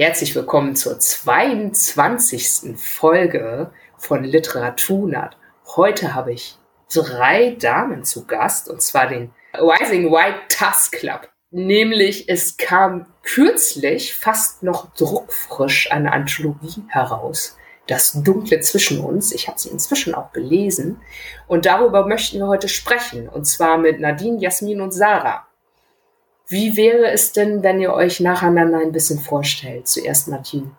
Herzlich willkommen zur 22. Folge von Literaturnat. Heute habe ich drei Damen zu Gast, und zwar den Rising White Tusk Club. Nämlich, es kam kürzlich fast noch druckfrisch eine Anthologie heraus. Das Dunkle zwischen uns. Ich habe sie inzwischen auch gelesen. Und darüber möchten wir heute sprechen. Und zwar mit Nadine, Jasmin und Sarah. Wie wäre es denn, wenn ihr euch nacheinander ein bisschen vorstellt? Zuerst Martin.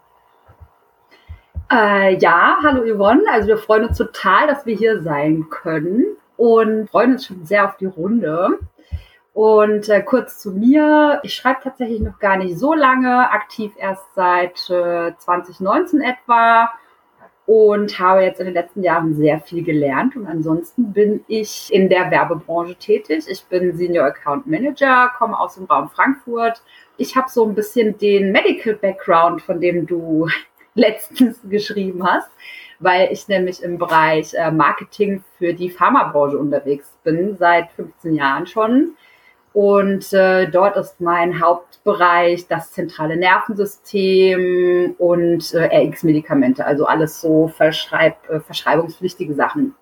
Äh, ja, hallo Yvonne. Also wir freuen uns total, dass wir hier sein können und freuen uns schon sehr auf die Runde. Und äh, kurz zu mir. Ich schreibe tatsächlich noch gar nicht so lange, aktiv erst seit äh, 2019 etwa und habe jetzt in den letzten Jahren sehr viel gelernt. Und ansonsten bin ich in der Werbebranche tätig. Ich bin Senior Account Manager, komme aus dem Raum Frankfurt. Ich habe so ein bisschen den Medical Background, von dem du letztens geschrieben hast, weil ich nämlich im Bereich äh, Marketing für die Pharmabranche unterwegs bin, seit 15 Jahren schon. Und äh, dort ist mein Hauptbereich das zentrale Nervensystem und äh, RX-Medikamente, also alles so verschreib, äh, verschreibungspflichtige Sachen.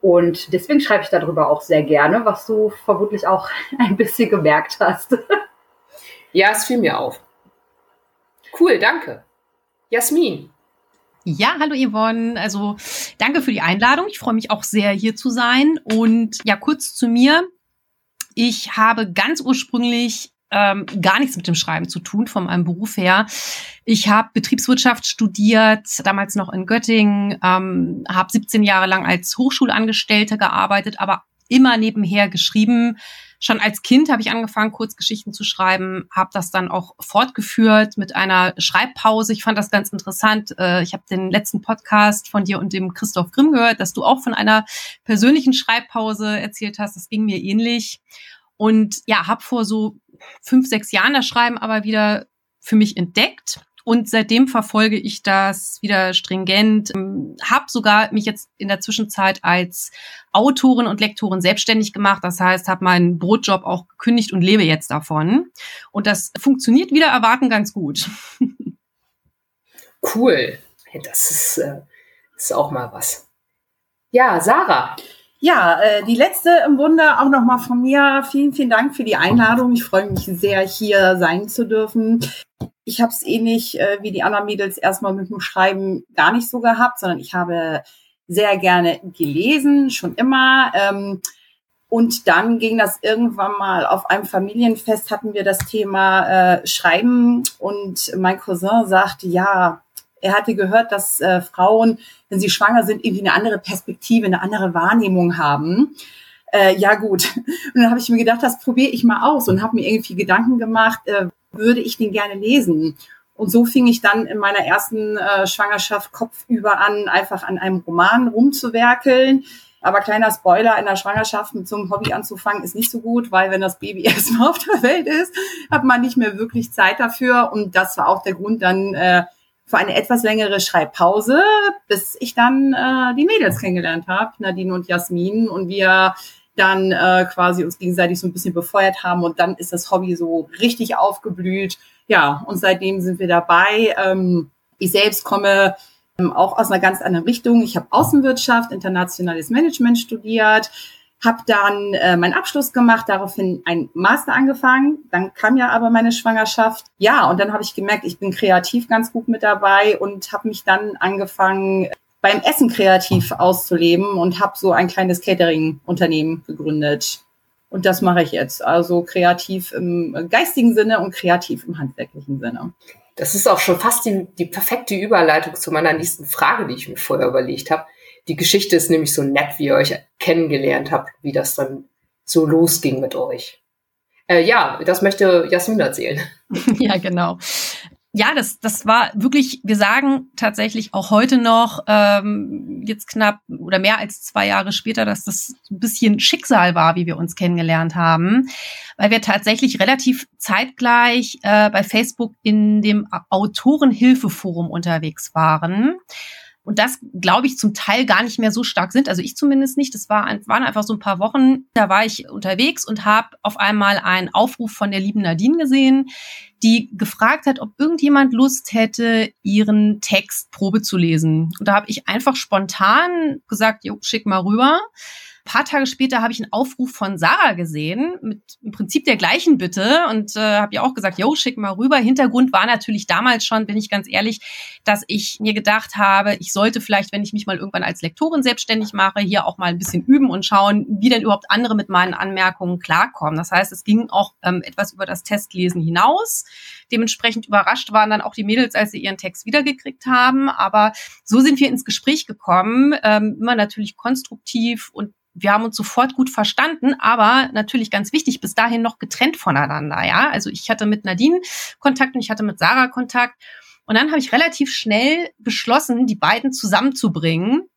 Und deswegen schreibe ich darüber auch sehr gerne, was du vermutlich auch ein bisschen gemerkt hast. Ja, es fiel mir auf. Cool, danke. Jasmin. Ja, hallo Yvonne. Also danke für die Einladung. Ich freue mich auch sehr, hier zu sein. Und ja, kurz zu mir. Ich habe ganz ursprünglich ähm, gar nichts mit dem Schreiben zu tun, von meinem Beruf her. Ich habe Betriebswirtschaft studiert, damals noch in Göttingen, ähm, habe 17 Jahre lang als Hochschulangestellte gearbeitet, aber immer nebenher geschrieben. Schon als Kind habe ich angefangen, Kurzgeschichten zu schreiben, habe das dann auch fortgeführt mit einer Schreibpause. Ich fand das ganz interessant. Äh, ich habe den letzten Podcast von dir und dem Christoph Grimm gehört, dass du auch von einer persönlichen Schreibpause erzählt hast. Das ging mir ähnlich. Und ja, habe vor so fünf, sechs Jahren das Schreiben aber wieder für mich entdeckt und seitdem verfolge ich das wieder stringent. Ähm, hab sogar mich jetzt in der Zwischenzeit als Autorin und Lektorin selbstständig gemacht. Das heißt, habe meinen Brotjob auch gekündigt und lebe jetzt davon. Und das funktioniert wieder erwarten ganz gut. Cool. Das ist, äh, ist auch mal was. Ja, Sarah. Ja, äh, die letzte im Bunde auch nochmal von mir. Vielen, vielen Dank für die Einladung. Ich freue mich sehr, hier sein zu dürfen ich habe es ähnlich äh, wie die anderen Mädels erstmal mit dem Schreiben gar nicht so gehabt, sondern ich habe sehr gerne gelesen, schon immer. Ähm, und dann ging das irgendwann mal auf einem Familienfest, hatten wir das Thema äh, Schreiben und mein Cousin sagte, ja, er hatte gehört, dass äh, Frauen, wenn sie schwanger sind, irgendwie eine andere Perspektive, eine andere Wahrnehmung haben. Äh, ja gut. Und dann habe ich mir gedacht, das probiere ich mal aus und habe mir irgendwie Gedanken gemacht, äh, würde ich den gerne lesen. Und so fing ich dann in meiner ersten äh, Schwangerschaft kopfüber an, einfach an einem Roman rumzuwerkeln. Aber kleiner Spoiler, in der Schwangerschaft mit so einem Hobby anzufangen, ist nicht so gut, weil wenn das Baby erstmal auf der Welt ist, hat man nicht mehr wirklich Zeit dafür. Und das war auch der Grund dann äh, für eine etwas längere Schreibpause, bis ich dann äh, die Mädels kennengelernt habe, Nadine und Jasmin. Und wir dann äh, quasi uns gegenseitig so ein bisschen befeuert haben und dann ist das Hobby so richtig aufgeblüht. Ja, und seitdem sind wir dabei. Ähm, ich selbst komme ähm, auch aus einer ganz anderen Richtung. Ich habe Außenwirtschaft, internationales Management studiert, habe dann äh, meinen Abschluss gemacht, daraufhin ein Master angefangen. Dann kam ja aber meine Schwangerschaft. Ja, und dann habe ich gemerkt, ich bin kreativ ganz gut mit dabei und habe mich dann angefangen, beim Essen kreativ auszuleben und habe so ein kleines Catering-Unternehmen gegründet. Und das mache ich jetzt. Also kreativ im geistigen Sinne und kreativ im handwerklichen Sinne. Das ist auch schon fast die, die perfekte Überleitung zu meiner nächsten Frage, die ich mir vorher überlegt habe. Die Geschichte ist nämlich so nett, wie ihr euch kennengelernt habt, wie das dann so losging mit euch. Äh, ja, das möchte Jasmin erzählen. Ja, genau ja, das, das war wirklich, wir sagen tatsächlich auch heute noch, ähm, jetzt knapp oder mehr als zwei Jahre später, dass das ein bisschen Schicksal war, wie wir uns kennengelernt haben, weil wir tatsächlich relativ zeitgleich äh, bei Facebook in dem Autorenhilfeforum unterwegs waren. Und das, glaube ich, zum Teil gar nicht mehr so stark sind. Also ich zumindest nicht. Das war, waren einfach so ein paar Wochen, da war ich unterwegs und habe auf einmal einen Aufruf von der lieben Nadine gesehen, die gefragt hat, ob irgendjemand Lust hätte, ihren Text Probe zu lesen. Und da habe ich einfach spontan gesagt, jo, schick mal rüber paar Tage später habe ich einen Aufruf von Sarah gesehen mit im Prinzip der gleichen Bitte und äh, habe ihr auch gesagt, yo, schick mal rüber. Hintergrund war natürlich damals schon, bin ich ganz ehrlich, dass ich mir gedacht habe, ich sollte vielleicht, wenn ich mich mal irgendwann als Lektorin selbstständig mache, hier auch mal ein bisschen üben und schauen, wie denn überhaupt andere mit meinen Anmerkungen klarkommen. Das heißt, es ging auch ähm, etwas über das Testlesen hinaus. Dementsprechend überrascht waren dann auch die Mädels, als sie ihren Text wiedergekriegt haben. Aber so sind wir ins Gespräch gekommen, ähm, immer natürlich konstruktiv und wir haben uns sofort gut verstanden, aber natürlich ganz wichtig, bis dahin noch getrennt voneinander, ja. Also ich hatte mit Nadine Kontakt und ich hatte mit Sarah Kontakt. Und dann habe ich relativ schnell beschlossen, die beiden zusammenzubringen,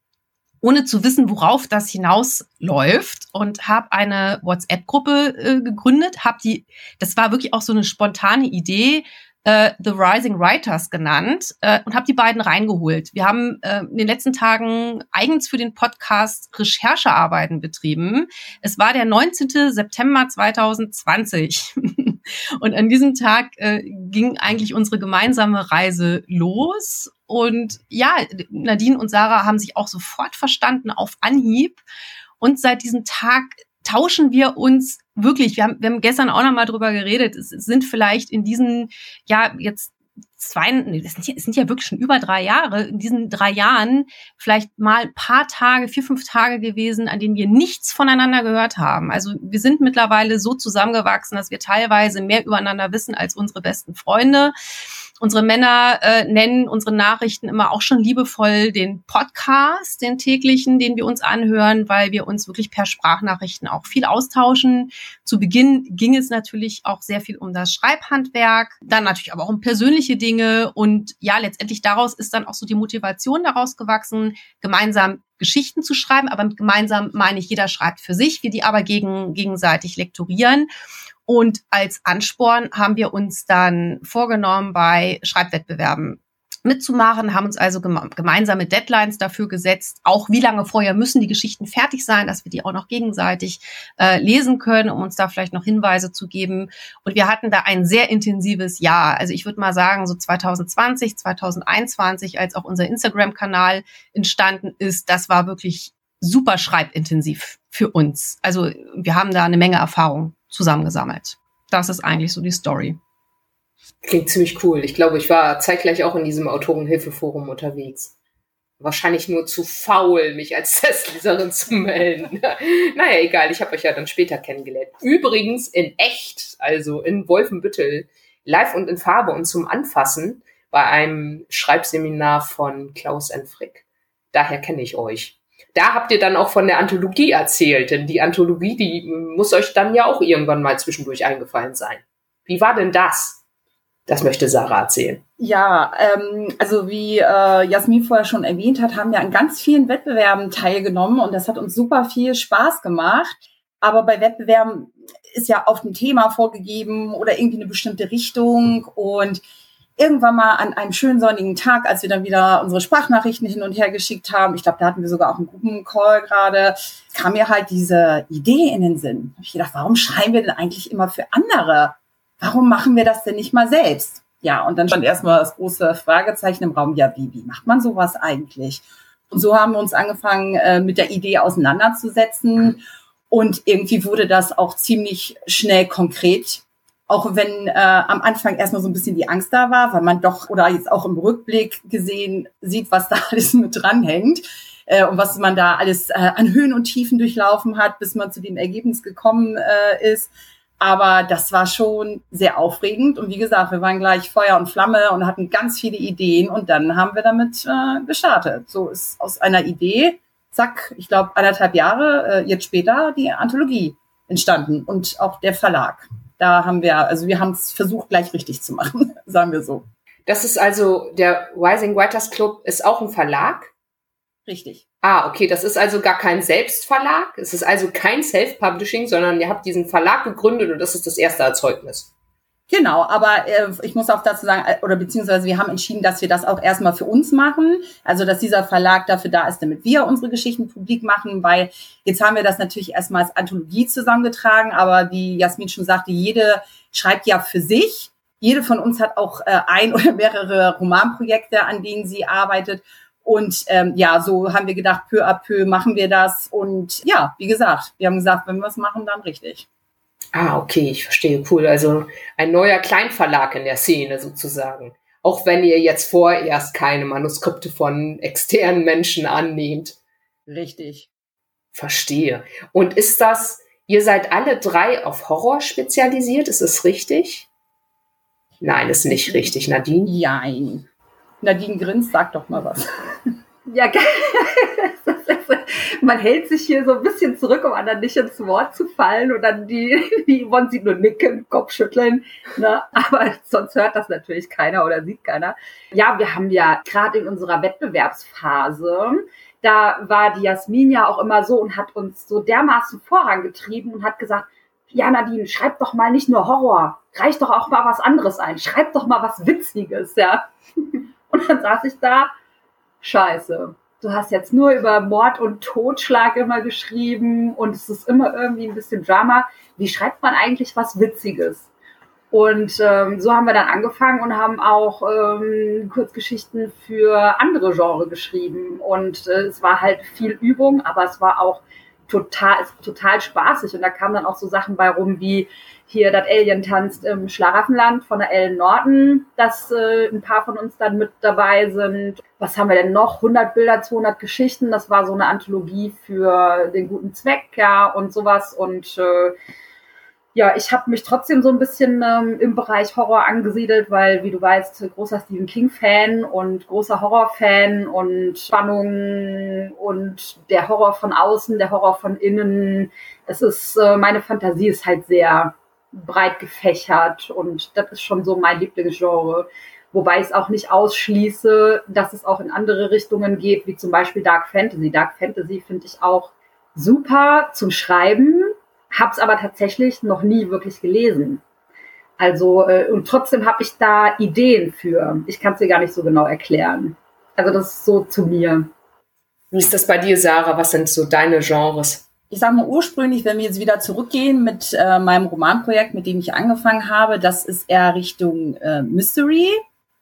ohne zu wissen, worauf das hinausläuft und habe eine WhatsApp-Gruppe äh, gegründet, habe die, das war wirklich auch so eine spontane Idee, äh, The Rising Writers genannt äh, und habe die beiden reingeholt. Wir haben äh, in den letzten Tagen eigens für den Podcast Recherchearbeiten betrieben. Es war der 19. September 2020 und an diesem Tag äh, ging eigentlich unsere gemeinsame Reise los. Und ja, Nadine und Sarah haben sich auch sofort verstanden auf Anhieb. Und seit diesem Tag tauschen wir uns wirklich, wir haben, wir haben gestern auch noch mal drüber geredet, es sind vielleicht in diesen, ja, jetzt zwei, nee, das sind, ja, das sind ja wirklich schon über drei Jahre, in diesen drei Jahren vielleicht mal ein paar Tage, vier, fünf Tage gewesen, an denen wir nichts voneinander gehört haben. Also wir sind mittlerweile so zusammengewachsen, dass wir teilweise mehr übereinander wissen als unsere besten Freunde. Unsere Männer äh, nennen unsere Nachrichten immer auch schon liebevoll den Podcast, den täglichen, den wir uns anhören, weil wir uns wirklich per Sprachnachrichten auch viel austauschen. Zu Beginn ging es natürlich auch sehr viel um das Schreibhandwerk, dann natürlich aber auch um persönliche Dinge und ja, letztendlich daraus ist dann auch so die Motivation daraus gewachsen, gemeinsam Geschichten zu schreiben, aber mit gemeinsam meine ich, jeder schreibt für sich, wir die aber gegen, gegenseitig lektorieren. Und als Ansporn haben wir uns dann vorgenommen, bei Schreibwettbewerben mitzumachen, haben uns also gemeinsame Deadlines dafür gesetzt, auch wie lange vorher müssen die Geschichten fertig sein, dass wir die auch noch gegenseitig äh, lesen können, um uns da vielleicht noch Hinweise zu geben. Und wir hatten da ein sehr intensives Jahr. Also ich würde mal sagen, so 2020, 2021, als auch unser Instagram-Kanal entstanden ist, das war wirklich super schreibintensiv für uns. Also wir haben da eine Menge Erfahrung zusammengesammelt. Das ist eigentlich so die Story. Klingt ziemlich cool. Ich glaube, ich war zeitgleich auch in diesem Autorenhilfeforum unterwegs. Wahrscheinlich nur zu faul, mich als Testleserin zu melden. naja, egal, ich habe euch ja dann später kennengelernt. Übrigens in echt, also in Wolfenbüttel, live und in Farbe und zum Anfassen bei einem Schreibseminar von Klaus Enfrick. Daher kenne ich euch da habt ihr dann auch von der Anthologie erzählt, denn die Anthologie, die muss euch dann ja auch irgendwann mal zwischendurch eingefallen sein. Wie war denn das? Das möchte Sarah erzählen. Ja, ähm, also wie äh, Jasmin vorher schon erwähnt hat, haben wir an ganz vielen Wettbewerben teilgenommen und das hat uns super viel Spaß gemacht. Aber bei Wettbewerben ist ja oft ein Thema vorgegeben oder irgendwie eine bestimmte Richtung und irgendwann mal an einem schönen sonnigen Tag, als wir dann wieder unsere Sprachnachrichten hin und her geschickt haben, ich glaube, da hatten wir sogar auch einen Gruppencall gerade, kam mir halt diese Idee in den Sinn. Hab ich gedacht, warum schreiben wir denn eigentlich immer für andere? Warum machen wir das denn nicht mal selbst? Ja, und dann stand erstmal das große Fragezeichen im Raum, ja, wie, wie macht man sowas eigentlich? Und so haben wir uns angefangen, äh, mit der Idee auseinanderzusetzen. Und irgendwie wurde das auch ziemlich schnell konkret auch wenn äh, am Anfang erstmal so ein bisschen die Angst da war, weil man doch oder jetzt auch im Rückblick gesehen sieht, was da alles mit dranhängt äh, und was man da alles äh, an Höhen und Tiefen durchlaufen hat, bis man zu dem Ergebnis gekommen äh, ist. Aber das war schon sehr aufregend und wie gesagt, wir waren gleich Feuer und Flamme und hatten ganz viele Ideen und dann haben wir damit äh, gestartet. So ist aus einer Idee, zack, ich glaube anderthalb Jahre äh, jetzt später die Anthologie entstanden und auch der Verlag da haben wir, also wir haben es versucht, gleich richtig zu machen, sagen wir so. Das ist also, der Rising Writers Club ist auch ein Verlag? Richtig. Ah, okay, das ist also gar kein Selbstverlag. Es ist also kein Self-Publishing, sondern ihr habt diesen Verlag gegründet und das ist das erste Erzeugnis. Genau, aber äh, ich muss auch dazu sagen, äh, oder beziehungsweise wir haben entschieden, dass wir das auch erstmal für uns machen. Also dass dieser Verlag dafür da ist, damit wir unsere Geschichten publik machen, weil jetzt haben wir das natürlich erstmal als Anthologie zusammengetragen, aber wie Jasmin schon sagte, jede schreibt ja für sich. Jede von uns hat auch äh, ein oder mehrere Romanprojekte, an denen sie arbeitet. Und ähm, ja, so haben wir gedacht, peu à peu machen wir das. Und ja, wie gesagt, wir haben gesagt, wenn wir es machen, dann richtig. Ah, okay, ich verstehe. Cool. Also ein neuer Kleinverlag in der Szene sozusagen. Auch wenn ihr jetzt vorerst keine Manuskripte von externen Menschen annehmt. Richtig. Verstehe. Und ist das, ihr seid alle drei auf Horror spezialisiert, ist es richtig? Nein, ist nicht richtig. Nadine? Jein. Nadine grinst, sag doch mal was. Ja, man hält sich hier so ein bisschen zurück, um anderen nicht ins Wort zu fallen und dann die, die Yvonne sieht nur nicken, Kopf schütteln, ne? aber sonst hört das natürlich keiner oder sieht keiner. Ja, wir haben ja gerade in unserer Wettbewerbsphase, da war die Jasmin ja auch immer so und hat uns so dermaßen vorangetrieben und hat gesagt, ja Nadine, schreib doch mal nicht nur Horror, reich doch auch mal was anderes ein, schreib doch mal was Witziges, ja. Und dann saß ich da, scheiße, du hast jetzt nur über Mord und Totschlag immer geschrieben und es ist immer irgendwie ein bisschen Drama. Wie schreibt man eigentlich was Witziges? Und ähm, so haben wir dann angefangen und haben auch ähm, Kurzgeschichten für andere Genre geschrieben. Und äh, es war halt viel Übung, aber es war auch total, total spaßig. Und da kamen dann auch so Sachen bei rum wie hier das Alien tanzt im Schlaraffenland von der Ellen Norton, dass äh, ein paar von uns dann mit dabei sind. Was haben wir denn noch? 100 Bilder, 200 Geschichten. Das war so eine Anthologie für den guten Zweck, ja, und sowas. Und äh, ja, ich habe mich trotzdem so ein bisschen ähm, im Bereich Horror angesiedelt, weil, wie du weißt, großer Stephen King-Fan und großer Horror-Fan und Spannung und der Horror von außen, der Horror von innen. Es ist, äh, meine Fantasie ist halt sehr breit gefächert und das ist schon so mein Lieblingsgenre. Wobei ich es auch nicht ausschließe, dass es auch in andere Richtungen geht, wie zum Beispiel Dark Fantasy. Dark Fantasy finde ich auch super zum Schreiben, habe es aber tatsächlich noch nie wirklich gelesen. Also, äh, und trotzdem habe ich da Ideen für. Ich kann es dir gar nicht so genau erklären. Also, das ist so zu mir. Wie ist das bei dir, Sarah? Was sind so deine Genres? ich sage mal ursprünglich, wenn wir jetzt wieder zurückgehen mit äh, meinem Romanprojekt, mit dem ich angefangen habe, das ist eher Richtung äh, Mystery.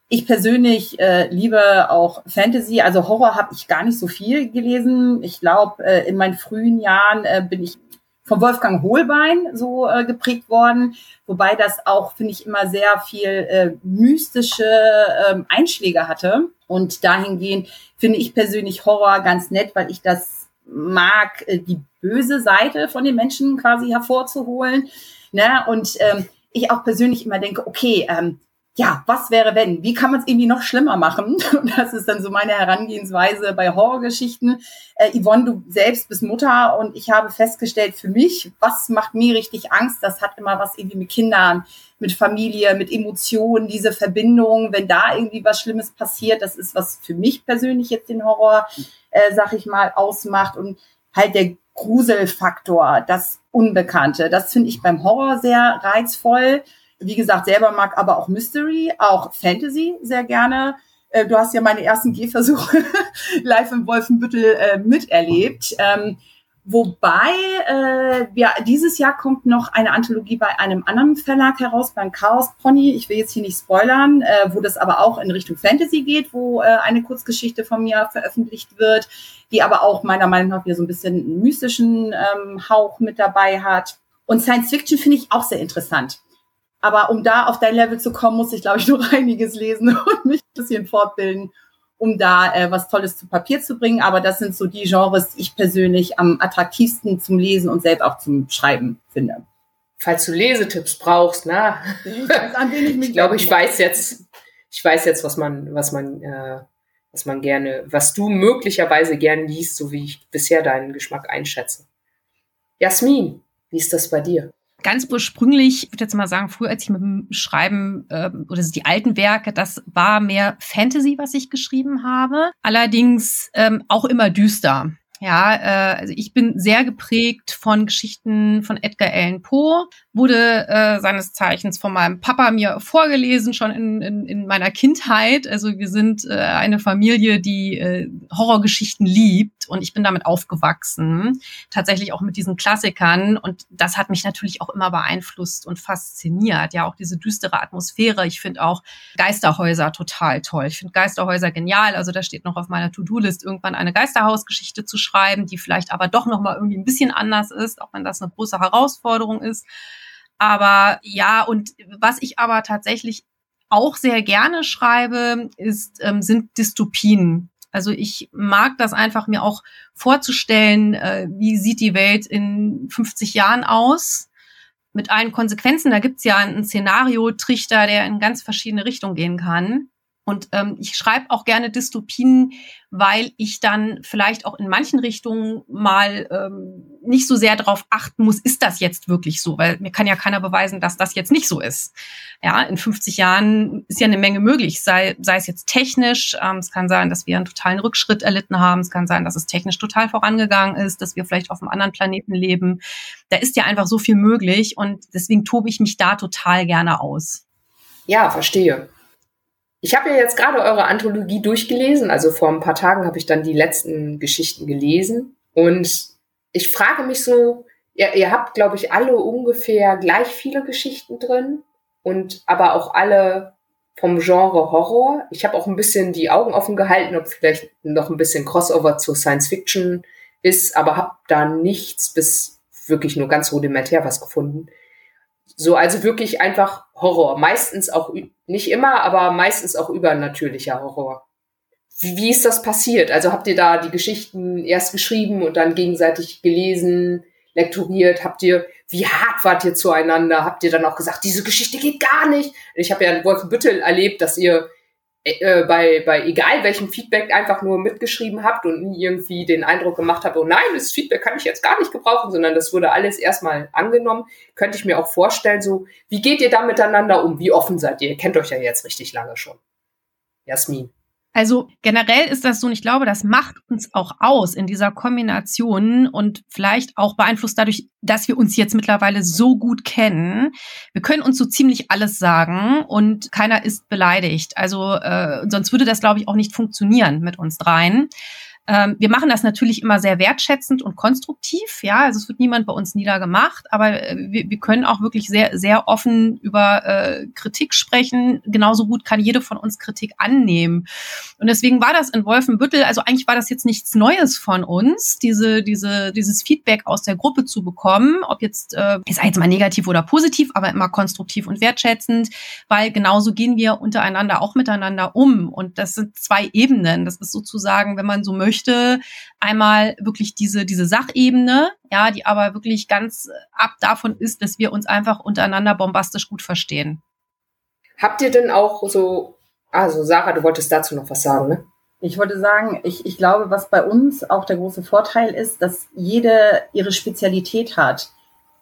Ich persönlich äh, liebe auch Fantasy, also Horror habe ich gar nicht so viel gelesen. Ich glaube, äh, in meinen frühen Jahren äh, bin ich von Wolfgang Hohlbein so äh, geprägt worden, wobei das auch, finde ich, immer sehr viel äh, mystische äh, Einschläge hatte. Und dahingehend finde ich persönlich Horror ganz nett, weil ich das mag, äh, die böse Seite von den Menschen quasi hervorzuholen. Ne? Und ähm, ich auch persönlich immer denke, okay, ähm, ja, was wäre wenn? Wie kann man es irgendwie noch schlimmer machen? Und das ist dann so meine Herangehensweise bei Horrorgeschichten. Äh, Yvonne, du selbst bist Mutter und ich habe festgestellt für mich, was macht mir richtig Angst? Das hat immer was irgendwie mit Kindern, mit Familie, mit Emotionen, diese Verbindung. Wenn da irgendwie was Schlimmes passiert, das ist was für mich persönlich jetzt den Horror, äh, sag ich mal, ausmacht und halt der Gruselfaktor, das Unbekannte. Das finde ich beim Horror sehr reizvoll. Wie gesagt, selber mag aber auch Mystery, auch Fantasy sehr gerne. Äh, du hast ja meine ersten Gehversuche live im Wolfenbüttel äh, miterlebt. Ähm, Wobei äh, ja, dieses Jahr kommt noch eine Anthologie bei einem anderen Verlag heraus, beim Chaos Pony. Ich will jetzt hier nicht spoilern, äh, wo das aber auch in Richtung Fantasy geht, wo äh, eine Kurzgeschichte von mir veröffentlicht wird, die aber auch meiner Meinung nach wieder so ein bisschen mystischen ähm, Hauch mit dabei hat. Und Science Fiction finde ich auch sehr interessant. Aber um da auf dein Level zu kommen, muss ich, glaube ich, noch einiges lesen und mich ein bisschen fortbilden um da äh, was Tolles zu Papier zu bringen. Aber das sind so die Genres, die ich persönlich am attraktivsten zum Lesen und selbst auch zum Schreiben finde. Falls du Lesetipps brauchst, na, ich, weiß, an wen ich, mich ich glaube, ich weiß jetzt, ich weiß jetzt, was man, was man, äh, was man gerne, was du möglicherweise gern liest, so wie ich bisher deinen Geschmack einschätze. Jasmin, wie ist das bei dir? Ganz ursprünglich, ich würde jetzt mal sagen, früher als ich mit dem Schreiben äh, oder die alten Werke, das war mehr Fantasy, was ich geschrieben habe. Allerdings ähm, auch immer düster. Ja, äh, also ich bin sehr geprägt von Geschichten von Edgar Allan Poe, wurde äh, seines Zeichens von meinem Papa mir vorgelesen, schon in, in, in meiner Kindheit. Also wir sind äh, eine Familie, die äh, Horrorgeschichten liebt und ich bin damit aufgewachsen, tatsächlich auch mit diesen Klassikern und das hat mich natürlich auch immer beeinflusst und fasziniert. Ja, auch diese düstere Atmosphäre. Ich finde auch Geisterhäuser total toll. Ich finde Geisterhäuser genial. Also da steht noch auf meiner To-Do-List irgendwann eine Geisterhausgeschichte zu schreiben schreiben, die vielleicht aber doch noch mal irgendwie ein bisschen anders ist, auch wenn das eine große Herausforderung ist. Aber ja, und was ich aber tatsächlich auch sehr gerne schreibe, ist, ähm, sind Dystopien. Also ich mag das einfach mir auch vorzustellen, äh, wie sieht die Welt in 50 Jahren aus mit allen Konsequenzen. Da gibt's ja einen Szenario-Trichter, der in ganz verschiedene Richtungen gehen kann. Und ähm, ich schreibe auch gerne Dystopien, weil ich dann vielleicht auch in manchen Richtungen mal ähm, nicht so sehr darauf achten muss, ist das jetzt wirklich so? Weil mir kann ja keiner beweisen, dass das jetzt nicht so ist. Ja, in 50 Jahren ist ja eine Menge möglich, sei, sei es jetzt technisch. Ähm, es kann sein, dass wir einen totalen Rückschritt erlitten haben. Es kann sein, dass es technisch total vorangegangen ist, dass wir vielleicht auf einem anderen Planeten leben. Da ist ja einfach so viel möglich und deswegen tobe ich mich da total gerne aus. Ja, verstehe. Ich habe ja jetzt gerade eure Anthologie durchgelesen, also vor ein paar Tagen habe ich dann die letzten Geschichten gelesen und ich frage mich so, ihr, ihr habt, glaube ich, alle ungefähr gleich viele Geschichten drin und aber auch alle vom Genre Horror. Ich habe auch ein bisschen die Augen offen gehalten, ob vielleicht noch ein bisschen Crossover zur Science Fiction ist, aber habe da nichts bis wirklich nur ganz rudimentär was gefunden. So, also wirklich einfach Horror. Meistens auch, nicht immer, aber meistens auch übernatürlicher Horror. Wie, ist das passiert? Also habt ihr da die Geschichten erst geschrieben und dann gegenseitig gelesen, lektoriert? Habt ihr, wie hart wart ihr zueinander? Habt ihr dann auch gesagt, diese Geschichte geht gar nicht? Ich habe ja in Wolfenbüttel erlebt, dass ihr äh, bei, bei egal welchem Feedback einfach nur mitgeschrieben habt und nie irgendwie den Eindruck gemacht habt, oh nein, das Feedback kann ich jetzt gar nicht gebrauchen, sondern das wurde alles erstmal angenommen, könnte ich mir auch vorstellen, so, wie geht ihr da miteinander um? Wie offen seid ihr? Ihr kennt euch ja jetzt richtig lange schon. Jasmin. Also generell ist das so, und ich glaube, das macht uns auch aus in dieser Kombination und vielleicht auch beeinflusst dadurch, dass wir uns jetzt mittlerweile so gut kennen. Wir können uns so ziemlich alles sagen und keiner ist beleidigt. Also äh, sonst würde das, glaube ich, auch nicht funktionieren mit uns dreien. Ähm, wir machen das natürlich immer sehr wertschätzend und konstruktiv, ja. Also es wird niemand bei uns niedergemacht, aber äh, wir, wir, können auch wirklich sehr, sehr offen über äh, Kritik sprechen. Genauso gut kann jede von uns Kritik annehmen. Und deswegen war das in Wolfenbüttel, also eigentlich war das jetzt nichts Neues von uns, diese, diese, dieses Feedback aus der Gruppe zu bekommen, ob jetzt, äh, sage jetzt mal negativ oder positiv, aber immer konstruktiv und wertschätzend, weil genauso gehen wir untereinander auch miteinander um. Und das sind zwei Ebenen. Das ist sozusagen, wenn man so möchte, möchte. Einmal wirklich diese, diese Sachebene, ja, die aber wirklich ganz ab davon ist, dass wir uns einfach untereinander bombastisch gut verstehen. Habt ihr denn auch so, also Sarah, du wolltest dazu noch was sagen, ne? Ich wollte sagen, ich, ich glaube, was bei uns auch der große Vorteil ist, dass jede ihre Spezialität hat.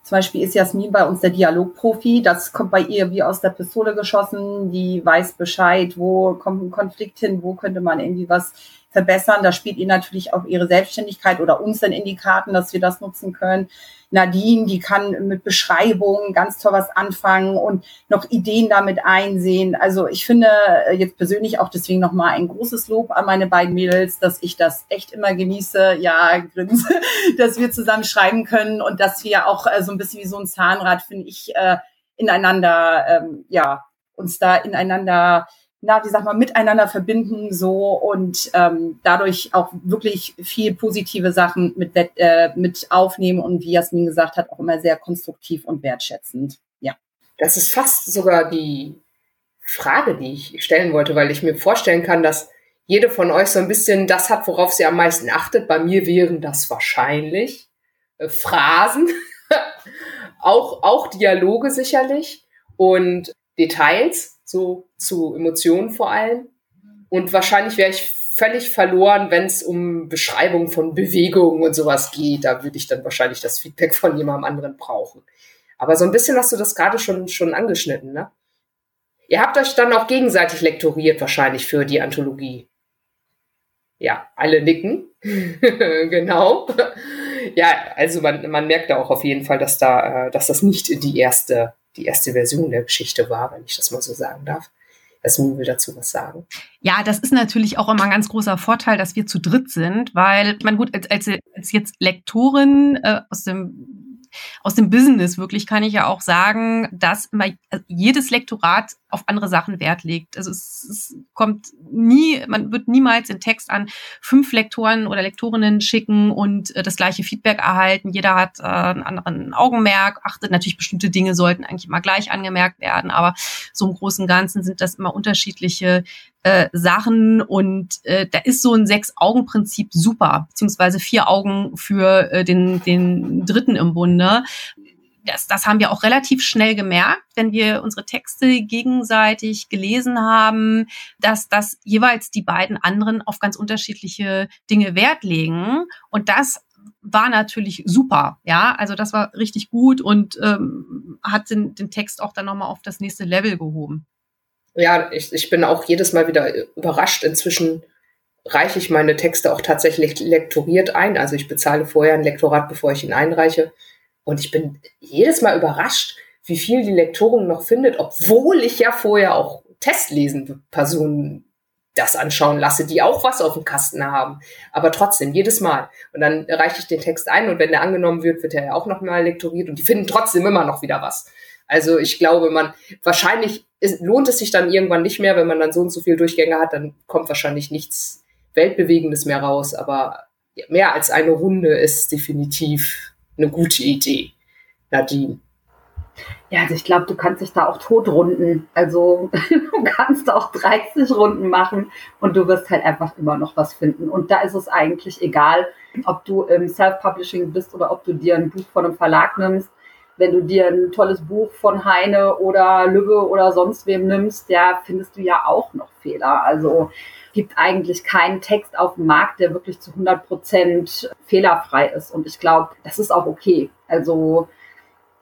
Zum Beispiel ist Jasmin bei uns der Dialogprofi. Das kommt bei ihr wie aus der Pistole geschossen. Die weiß Bescheid, wo kommt ein Konflikt hin, wo könnte man irgendwie was verbessern. Da spielt ihnen natürlich auch ihre Selbstständigkeit oder uns dann in die Karten, dass wir das nutzen können. Nadine, die kann mit Beschreibungen ganz toll was anfangen und noch Ideen damit einsehen. Also ich finde äh, jetzt persönlich auch deswegen nochmal ein großes Lob an meine beiden Mädels, dass ich das echt immer genieße, ja, grinse, dass wir zusammen schreiben können und dass wir auch äh, so ein bisschen wie so ein Zahnrad, finde ich, äh, ineinander, ähm, ja, uns da ineinander na, wie sag mal, miteinander verbinden so und ähm, dadurch auch wirklich viel positive Sachen mit, äh, mit aufnehmen und wie Jasmin gesagt hat, auch immer sehr konstruktiv und wertschätzend. Ja. Das ist fast sogar die Frage, die ich stellen wollte, weil ich mir vorstellen kann, dass jede von euch so ein bisschen das hat, worauf sie am meisten achtet. Bei mir wären das wahrscheinlich äh, Phrasen, auch, auch Dialoge sicherlich und Details so zu Emotionen vor allem. Und wahrscheinlich wäre ich völlig verloren, wenn es um Beschreibung von Bewegungen und sowas geht. Da würde ich dann wahrscheinlich das Feedback von jemandem anderen brauchen. Aber so ein bisschen hast du das gerade schon, schon angeschnitten, ne? Ihr habt euch dann auch gegenseitig lektoriert wahrscheinlich für die Anthologie. Ja, alle nicken. genau. Ja, also man, man merkt da auch auf jeden Fall, dass da, äh, dass das nicht die erste, die erste Version der Geschichte war, wenn ich das mal so sagen darf. Jasmin will dazu was sagen. Ja, das ist natürlich auch immer ein ganz großer Vorteil, dass wir zu dritt sind, weil, man gut, als, als, als jetzt Lektorin äh, aus dem aus dem Business wirklich kann ich ja auch sagen, dass immer jedes Lektorat auf andere Sachen Wert legt. Also es, es kommt nie, man wird niemals den Text an fünf Lektoren oder Lektorinnen schicken und äh, das gleiche Feedback erhalten. Jeder hat äh, einen anderen Augenmerk, achtet natürlich bestimmte Dinge sollten eigentlich immer gleich angemerkt werden, aber so im Großen und Ganzen sind das immer unterschiedliche äh, Sachen und äh, da ist so ein Sechs-Augen-Prinzip super, beziehungsweise vier Augen für äh, den, den Dritten im Bunde. Das, das haben wir auch relativ schnell gemerkt, wenn wir unsere Texte gegenseitig gelesen haben, dass das jeweils die beiden anderen auf ganz unterschiedliche Dinge Wert legen. Und das war natürlich super, ja, also das war richtig gut und ähm, hat den, den Text auch dann nochmal auf das nächste Level gehoben ja, ich, ich bin auch jedes Mal wieder überrascht. Inzwischen reiche ich meine Texte auch tatsächlich lektoriert ein. Also ich bezahle vorher ein Lektorat, bevor ich ihn einreiche. Und ich bin jedes Mal überrascht, wie viel die Lektorin noch findet, obwohl ich ja vorher auch testlesende Personen das anschauen lasse, die auch was auf dem Kasten haben. Aber trotzdem, jedes Mal. Und dann reiche ich den Text ein und wenn der angenommen wird, wird er ja auch nochmal lektoriert und die finden trotzdem immer noch wieder was. Also ich glaube, man wahrscheinlich ist, lohnt es sich dann irgendwann nicht mehr, wenn man dann so und so viele Durchgänge hat, dann kommt wahrscheinlich nichts Weltbewegendes mehr raus. Aber mehr als eine Runde ist definitiv eine gute Idee. Nadine. Ja, also ich glaube, du kannst dich da auch totrunden. Also du kannst auch 30 Runden machen und du wirst halt einfach immer noch was finden. Und da ist es eigentlich egal, ob du im Self-Publishing bist oder ob du dir ein Buch von einem Verlag nimmst wenn du dir ein tolles Buch von Heine oder Lübbe oder sonst wem nimmst, ja, findest du ja auch noch Fehler. Also gibt eigentlich keinen Text auf dem Markt, der wirklich zu 100 Prozent fehlerfrei ist. Und ich glaube, das ist auch okay. Also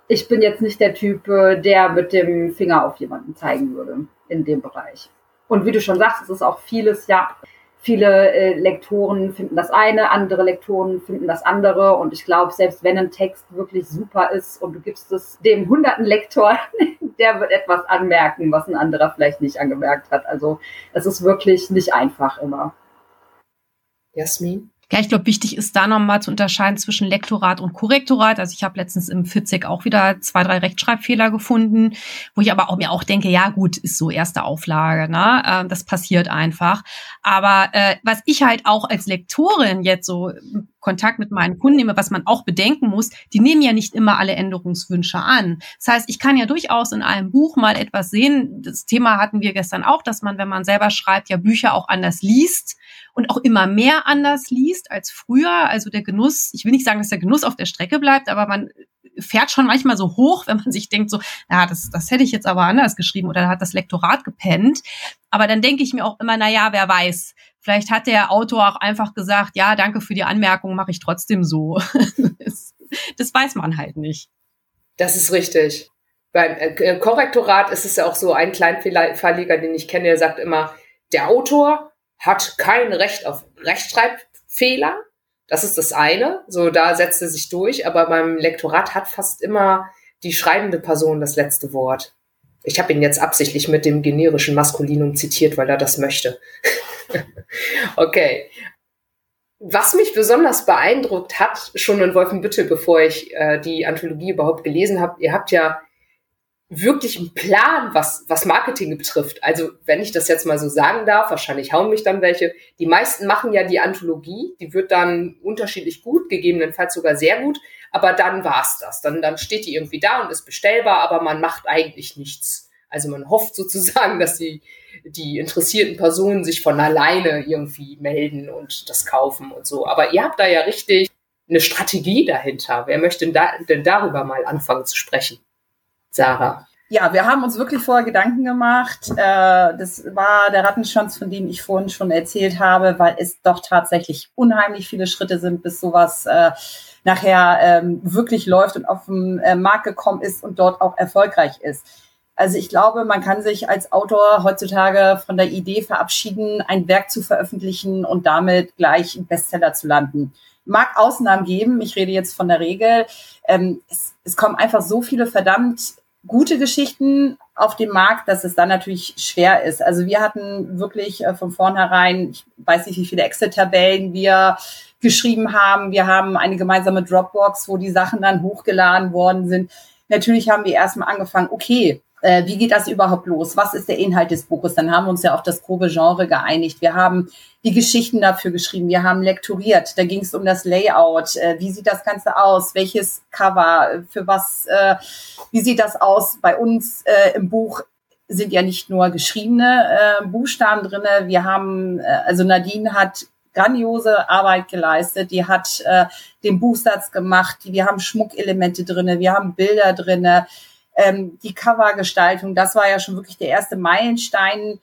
ich bin jetzt nicht der Typ, der mit dem Finger auf jemanden zeigen würde in dem Bereich. Und wie du schon sagst, es ist auch vieles ja Viele äh, Lektoren finden das eine, andere Lektoren finden das andere. Und ich glaube, selbst wenn ein Text wirklich super ist und du gibst es dem hunderten Lektor, der wird etwas anmerken, was ein anderer vielleicht nicht angemerkt hat. Also es ist wirklich nicht einfach immer. Jasmin? Ja, ich glaube, wichtig ist da nochmal zu unterscheiden zwischen Lektorat und Korrektorat. Also ich habe letztens im Fitzek auch wieder zwei, drei Rechtschreibfehler gefunden, wo ich aber auch mir auch denke, ja gut, ist so erste Auflage, ne? Äh, das passiert einfach. Aber äh, was ich halt auch als Lektorin jetzt so Kontakt mit meinen Kunden nehme, was man auch bedenken muss, die nehmen ja nicht immer alle Änderungswünsche an. Das heißt, ich kann ja durchaus in einem Buch mal etwas sehen. Das Thema hatten wir gestern auch, dass man, wenn man selber schreibt, ja Bücher auch anders liest und auch immer mehr anders liest als früher. Also der Genuss, ich will nicht sagen, dass der Genuss auf der Strecke bleibt, aber man fährt schon manchmal so hoch, wenn man sich denkt, so, ja, das, das hätte ich jetzt aber anders geschrieben oder hat das Lektorat gepennt. Aber dann denke ich mir auch immer, na ja, wer weiß, Vielleicht hat der Autor auch einfach gesagt, ja, danke für die Anmerkung, mache ich trotzdem so. das, das, weiß man halt nicht. Das ist richtig. Beim äh, Korrektorat ist es ja auch so, ein Kleinverleger, den ich kenne, der sagt immer, der Autor hat kein Recht auf Rechtschreibfehler. Das ist das eine. So, da setzt er sich durch. Aber beim Lektorat hat fast immer die schreibende Person das letzte Wort. Ich habe ihn jetzt absichtlich mit dem generischen Maskulinum zitiert, weil er das möchte. okay. Was mich besonders beeindruckt hat, schon in Wolfenbüttel, bevor ich äh, die Anthologie überhaupt gelesen habe, ihr habt ja wirklich einen Plan, was, was Marketing betrifft. Also, wenn ich das jetzt mal so sagen darf, wahrscheinlich hauen mich dann welche. Die meisten machen ja die Anthologie, die wird dann unterschiedlich gut, gegebenenfalls sogar sehr gut, aber dann war's das. Dann, dann steht die irgendwie da und ist bestellbar, aber man macht eigentlich nichts. Also man hofft sozusagen, dass die, die interessierten Personen sich von alleine irgendwie melden und das kaufen und so. Aber ihr habt da ja richtig eine Strategie dahinter. Wer möchte denn, da, denn darüber mal anfangen zu sprechen? Sarah. Ja, wir haben uns wirklich vorher Gedanken gemacht. Äh, das war der Rattenschwanz, von dem ich vorhin schon erzählt habe, weil es doch tatsächlich unheimlich viele Schritte sind, bis sowas äh, nachher ähm, wirklich läuft und auf den äh, Markt gekommen ist und dort auch erfolgreich ist. Also ich glaube, man kann sich als Autor heutzutage von der Idee verabschieden, ein Werk zu veröffentlichen und damit gleich einen Bestseller zu landen. Mag Ausnahmen geben, ich rede jetzt von der Regel. Ähm, es, es kommen einfach so viele verdammt gute Geschichten auf dem Markt, dass es dann natürlich schwer ist. Also wir hatten wirklich äh, von vornherein, ich weiß nicht, wie viele Excel-Tabellen wir geschrieben haben. Wir haben eine gemeinsame Dropbox, wo die Sachen dann hochgeladen worden sind. Natürlich haben wir erstmal angefangen, okay, äh, wie geht das überhaupt los? Was ist der Inhalt des Buches? Dann haben wir uns ja auf das grobe Genre geeinigt. Wir haben die Geschichten dafür geschrieben. Wir haben lektoriert. Da ging es um das Layout. Äh, wie sieht das Ganze aus? Welches Cover? Für was? Äh, wie sieht das aus? Bei uns äh, im Buch sind ja nicht nur geschriebene äh, Buchstaben drinne. Wir haben, äh, also Nadine hat grandiose Arbeit geleistet. Die hat äh, den Buchsatz gemacht. Wir haben Schmuckelemente drinne. Wir haben Bilder drinne ähm, die Covergestaltung, das war ja schon wirklich der erste Meilenstein.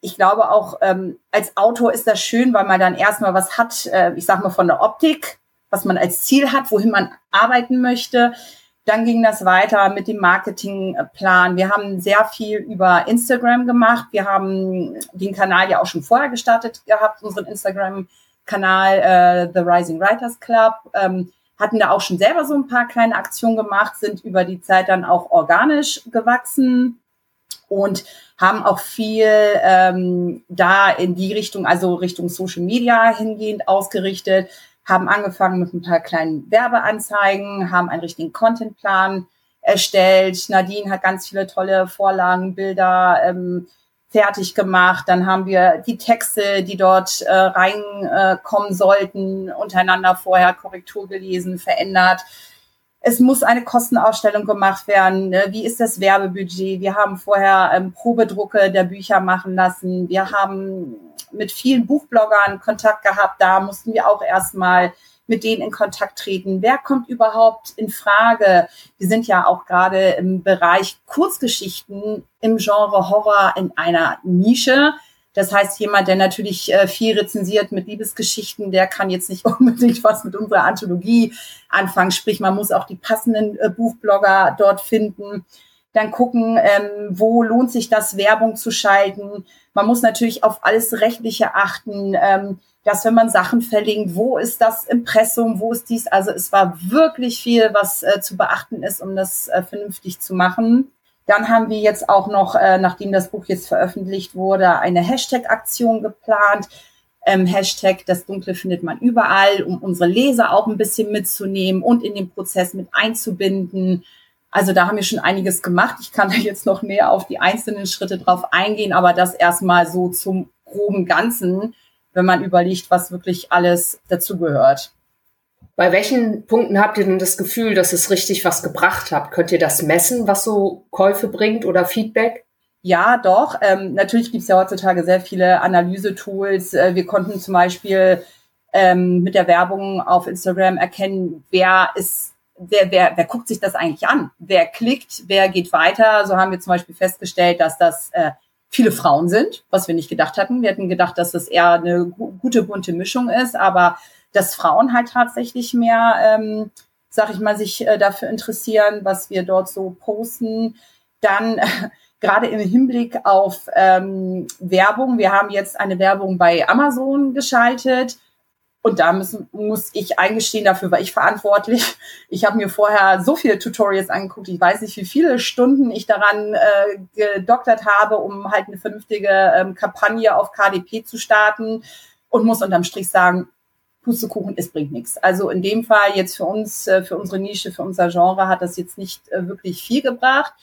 Ich glaube auch, ähm, als Autor ist das schön, weil man dann erstmal was hat, äh, ich sag mal von der Optik, was man als Ziel hat, wohin man arbeiten möchte. Dann ging das weiter mit dem Marketingplan. Wir haben sehr viel über Instagram gemacht. Wir haben den Kanal ja auch schon vorher gestartet gehabt, unseren Instagram-Kanal äh, The Rising Writers Club. Ähm, hatten da auch schon selber so ein paar kleine Aktionen gemacht, sind über die Zeit dann auch organisch gewachsen und haben auch viel ähm, da in die Richtung, also Richtung Social Media hingehend ausgerichtet, haben angefangen mit ein paar kleinen Werbeanzeigen, haben einen richtigen Contentplan erstellt. Nadine hat ganz viele tolle Vorlagen, Bilder, ähm, fertig gemacht. Dann haben wir die Texte, die dort äh, reinkommen äh, sollten, untereinander vorher Korrektur gelesen, verändert. Es muss eine Kostenausstellung gemacht werden. Ne? Wie ist das Werbebudget? Wir haben vorher ähm, Probedrucke der Bücher machen lassen. Wir haben mit vielen Buchbloggern Kontakt gehabt. Da mussten wir auch erstmal mit denen in Kontakt treten? Wer kommt überhaupt in Frage? Wir sind ja auch gerade im Bereich Kurzgeschichten im Genre Horror in einer Nische. Das heißt, jemand, der natürlich äh, viel rezensiert mit Liebesgeschichten, der kann jetzt nicht unbedingt was mit unserer Anthologie anfangen. Sprich, man muss auch die passenden äh, Buchblogger dort finden. Dann gucken, ähm, wo lohnt sich das, Werbung zu schalten. Man muss natürlich auf alles Rechtliche achten. Ähm, dass wenn man Sachen verlinkt, wo ist das Impressum, wo ist dies? Also es war wirklich viel, was äh, zu beachten ist, um das äh, vernünftig zu machen. Dann haben wir jetzt auch noch, äh, nachdem das Buch jetzt veröffentlicht wurde, eine Hashtag-Aktion geplant. Ähm, Hashtag das Dunkle findet man überall, um unsere Leser auch ein bisschen mitzunehmen und in den Prozess mit einzubinden. Also da haben wir schon einiges gemacht. Ich kann da jetzt noch näher auf die einzelnen Schritte drauf eingehen, aber das erstmal so zum groben Ganzen wenn man überlegt, was wirklich alles dazugehört. Bei welchen Punkten habt ihr denn das Gefühl, dass es richtig was gebracht hat? Könnt ihr das messen, was so Käufe bringt oder Feedback? Ja, doch. Ähm, natürlich gibt es ja heutzutage sehr viele Analysetools. Äh, wir konnten zum Beispiel ähm, mit der Werbung auf Instagram erkennen, wer ist, wer, wer, wer guckt sich das eigentlich an? Wer klickt, wer geht weiter? So haben wir zum Beispiel festgestellt, dass das äh, viele Frauen sind, was wir nicht gedacht hatten. Wir hätten gedacht, dass es eher eine gute bunte Mischung ist, aber dass Frauen halt tatsächlich mehr, ähm, sag ich mal, sich äh, dafür interessieren, was wir dort so posten. Dann gerade im Hinblick auf ähm, Werbung. Wir haben jetzt eine Werbung bei Amazon geschaltet und da müssen, muss ich eingestehen, dafür war ich verantwortlich. Ich habe mir vorher so viele Tutorials angeguckt. Ich weiß nicht, wie viele Stunden ich daran äh, gedoktert habe, um halt eine vernünftige ähm, Kampagne auf KDP zu starten. Und muss unterm Strich sagen, Pustekuchen, es bringt nichts. Also in dem Fall jetzt für uns, äh, für unsere Nische, für unser Genre hat das jetzt nicht äh, wirklich viel gebracht.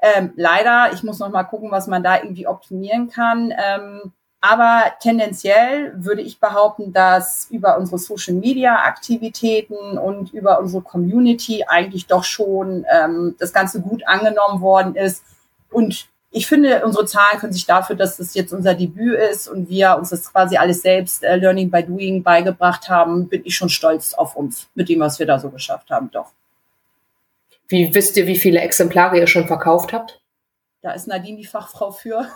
Ähm, leider, ich muss noch mal gucken, was man da irgendwie optimieren kann. Ähm, aber tendenziell würde ich behaupten, dass über unsere Social-Media-Aktivitäten und über unsere Community eigentlich doch schon ähm, das Ganze gut angenommen worden ist. Und ich finde, unsere Zahlen können sich dafür, dass das jetzt unser Debüt ist und wir uns das quasi alles selbst äh, Learning by Doing beigebracht haben, bin ich schon stolz auf uns mit dem, was wir da so geschafft haben. Doch. Wie wisst ihr, wie viele Exemplare ihr schon verkauft habt? Da ist Nadine die Fachfrau für.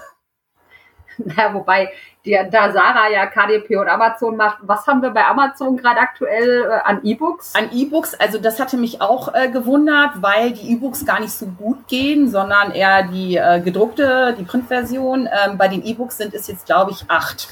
Na, wobei die, da Sarah ja KDP und Amazon macht, was haben wir bei Amazon gerade aktuell äh, an E-Books? An E-Books, also das hatte mich auch äh, gewundert, weil die E-Books gar nicht so gut gehen, sondern eher die äh, gedruckte, die Printversion. Ähm, bei den E-Books sind es jetzt, glaube ich, acht.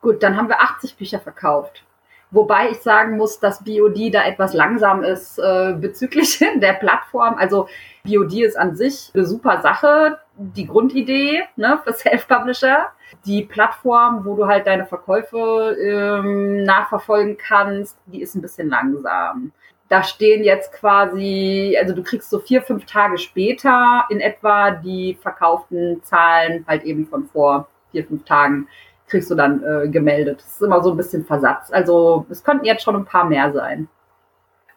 Gut, dann haben wir 80 Bücher verkauft. Wobei ich sagen muss, dass BOD da etwas langsam ist äh, bezüglich der Plattform. Also BOD ist an sich eine super Sache, die Grundidee ne, für Self-Publisher. Die Plattform, wo du halt deine Verkäufe ähm, nachverfolgen kannst, die ist ein bisschen langsam. Da stehen jetzt quasi, also du kriegst so vier, fünf Tage später in etwa die verkauften Zahlen halt eben von vor vier, fünf Tagen kriegst du dann äh, gemeldet. Das ist immer so ein bisschen Versatz. Also es könnten jetzt schon ein paar mehr sein.